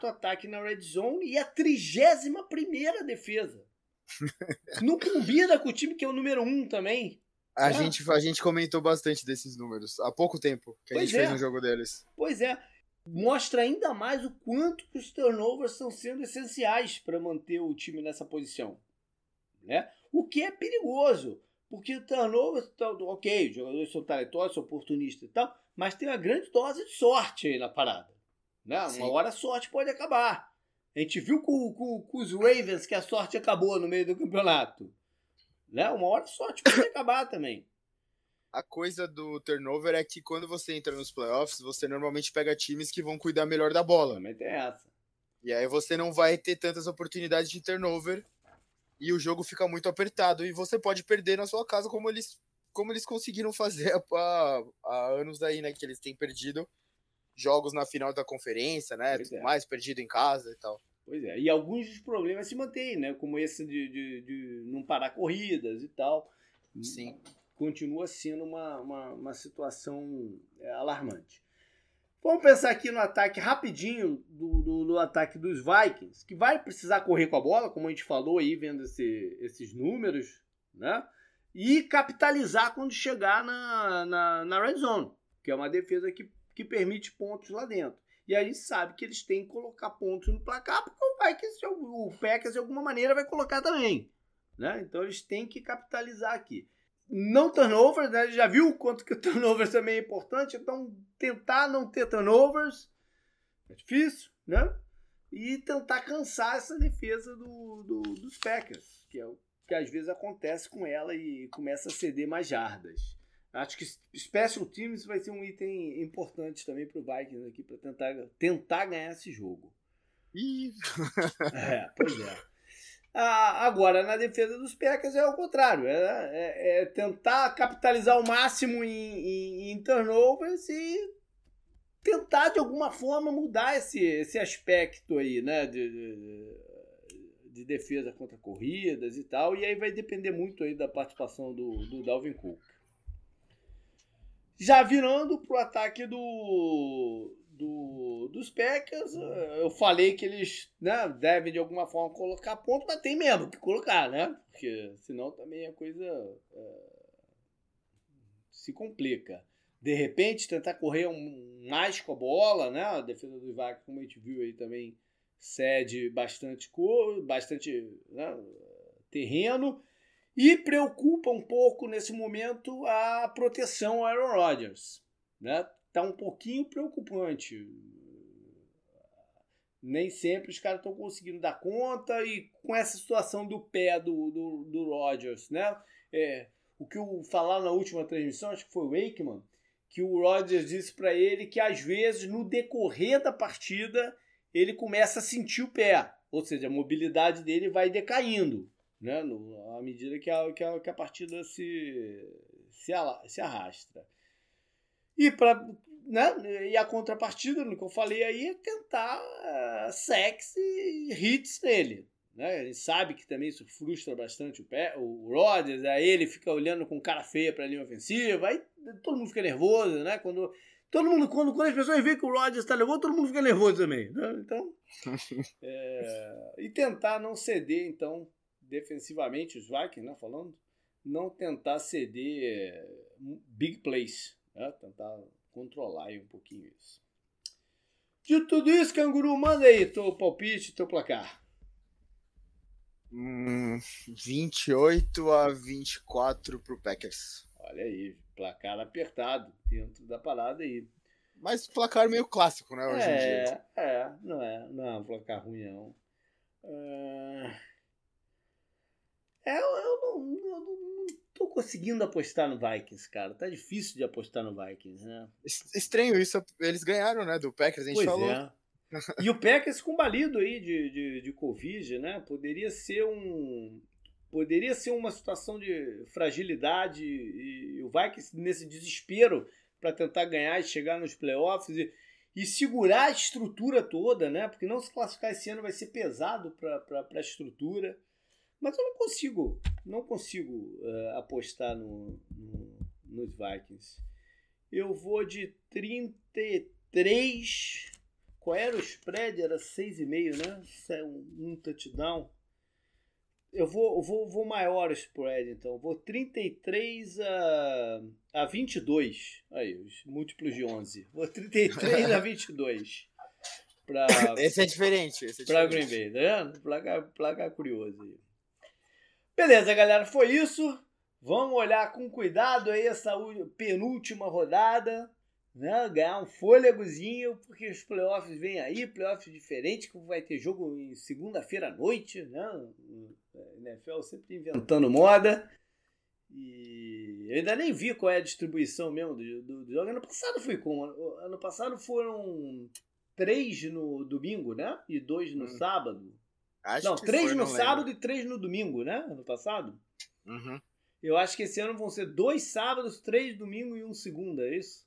ataque na red zone e a 31 defesa. (laughs) Não combina com o time que é o número 1 um também. A, é. gente, a gente comentou bastante desses números há pouco tempo que a pois gente é. fez um jogo deles. Pois é. Mostra ainda mais o quanto que os turnovers estão sendo essenciais para manter o time nessa posição. Né? O que é perigoso, porque o turnover, ok, os jogadores são talentosos, são oportunistas e tal, mas tem uma grande dose de sorte aí na parada. Né? Uma hora a sorte pode acabar. A gente viu com, com, com, os Ravens que a sorte acabou no meio do campeonato. Né? Uma hora a sorte pode (coughs) acabar também. a coisa do turnover é que quando você entra nos playoffs, você normalmente pega times que vão cuidar melhor da bola. Também tem essa. E aí você não vai ter tantas oportunidades de turnover e o jogo fica muito apertado e você pode perder na sua casa como eles como eles conseguiram fazer (laughs) há, há anos aí, né, que eles têm perdido jogos na final da conferência, né, tudo é. mais perdido em casa e tal. Pois é, e alguns dos problemas se mantêm, né, como esse de, de, de não parar corridas e tal. Sim continua sendo uma, uma, uma situação é, alarmante. Vamos pensar aqui no ataque rapidinho do, do, do, ataque dos Vikings, que vai precisar correr com a bola, como a gente falou aí, vendo esse, esses números, né? E capitalizar quando chegar na, na, na red zone, que é uma defesa que, que permite pontos lá dentro. E a gente sabe que eles têm que colocar pontos no placar, porque o Vikings, o Packers de alguma maneira vai colocar também. Né? Então eles têm que capitalizar aqui não turnovers, né? Já viu o quanto que turnovers também é importante, então tentar não ter turnovers é difícil, né? E tentar cansar essa defesa do, do, dos Packers, que é o que às vezes acontece com ela e começa a ceder mais jardas. Acho que Special Teams vai ser um item importante também para o Vikings aqui para tentar, tentar ganhar esse jogo. Ih! (laughs) é, pois é. Ah, agora, na defesa dos Packers é o contrário. É, é, é tentar capitalizar o máximo em, em, em, turnovers e tentar, de alguma forma, mudar esse, esse aspecto aí, né? De, de, de, defesa contra corridas e tal. E aí vai depender muito aí da participação do, do Dalvin Cook. Já virando para o ataque do, do, dos Packers, eu falei que eles né, devem de alguma forma colocar ponto, mas tem mesmo que colocar, né? Porque senão também a coisa é, se complica. De repente, tentar correr um, mais com a bola, né? A defesa do Ivac, como a gente viu aí também, cede bastante cor, bastante né, terreno e preocupa um pouco nesse momento a proteção ao Aaron Rodgers, né? tá um pouquinho preocupante. Nem sempre os caras estão conseguindo dar conta e com essa situação do pé do, do, do Rodgers, né? É, o que eu falar na última transmissão, acho que foi o Wakeman, que o Rodgers disse para ele que às vezes no decorrer da partida ele começa a sentir o pé, ou seja, a mobilidade dele vai decaindo, né? No, à medida que a, que a, que a partida se, se, se arrasta. E para né? E a contrapartida, no que eu falei aí, é tentar uh, sex e hits nele. Né? Ele sabe que também isso frustra bastante o, pé, o Rodgers, aí ele fica olhando com cara feia para a linha ofensiva, aí todo mundo fica nervoso, né? Quando, todo mundo, quando, quando as pessoas veem que o Rodgers está nervoso, todo mundo fica nervoso também. Né? Então, é, (laughs) e tentar não ceder, então, defensivamente, os Vikings, né, falando, não tentar ceder big plays, né? tentar controlar aí um pouquinho isso. De tudo isso, canguru, manda aí teu palpite, teu placar. Hum, 28 a 24 pro Packers. Olha aí, placar apertado dentro da parada aí. Mas placar meio clássico, né, hoje é, em dia. É, não é, não é um placar ruim, não. É, é eu, eu, não, eu não tô conseguindo apostar no Vikings, cara. Tá difícil de apostar no Vikings, né? Estranho isso. Eles ganharam, né? Do Packers, a gente pois falou. É. E o Packers combalido aí de, de, de Covid, né? Poderia ser um. Poderia ser uma situação de fragilidade e, e o Vikings nesse desespero para tentar ganhar e chegar nos playoffs e, e segurar a estrutura toda, né? Porque não se classificar esse ano vai ser pesado para a estrutura. Mas eu não consigo, não consigo uh, apostar no, no, nos Vikings. Eu vou de 33. Qual era o spread? Era 6,5, né? Um, um touchdown. Eu vou, vou, vou maior o spread, então. Vou 33 a, a 22. Aí, os múltiplos de 11. Vou 33 a 22. Pra, (laughs) esse é diferente. Esse é pra Green Bay, tá vendo? Placa, placa curioso aí. Beleza, galera, foi isso. Vamos olhar com cuidado aí essa penúltima rodada, né? Ganhar um fôlegozinho, porque os playoffs vêm aí, playoffs diferentes, que vai ter jogo em segunda-feira à noite, né? NFL sempre inventando moda. E eu ainda nem vi qual é a distribuição mesmo do, do, do jogo. Ano passado foi como? Ano passado foram três no domingo, né? E dois no hum. sábado. Acho não, três foi, no não sábado lembro. e três no domingo, né? Ano passado. Uhum. Eu acho que esse ano vão ser dois sábados, três domingos e um segunda, é isso?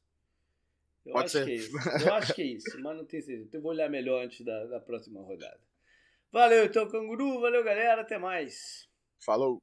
Eu Pode acho ser. que é isso. (laughs) Eu acho que é isso, mas não tenho certeza. Então eu vou olhar melhor antes da, da próxima rodada. Valeu então, canguru. Valeu, galera. Até mais. Falou.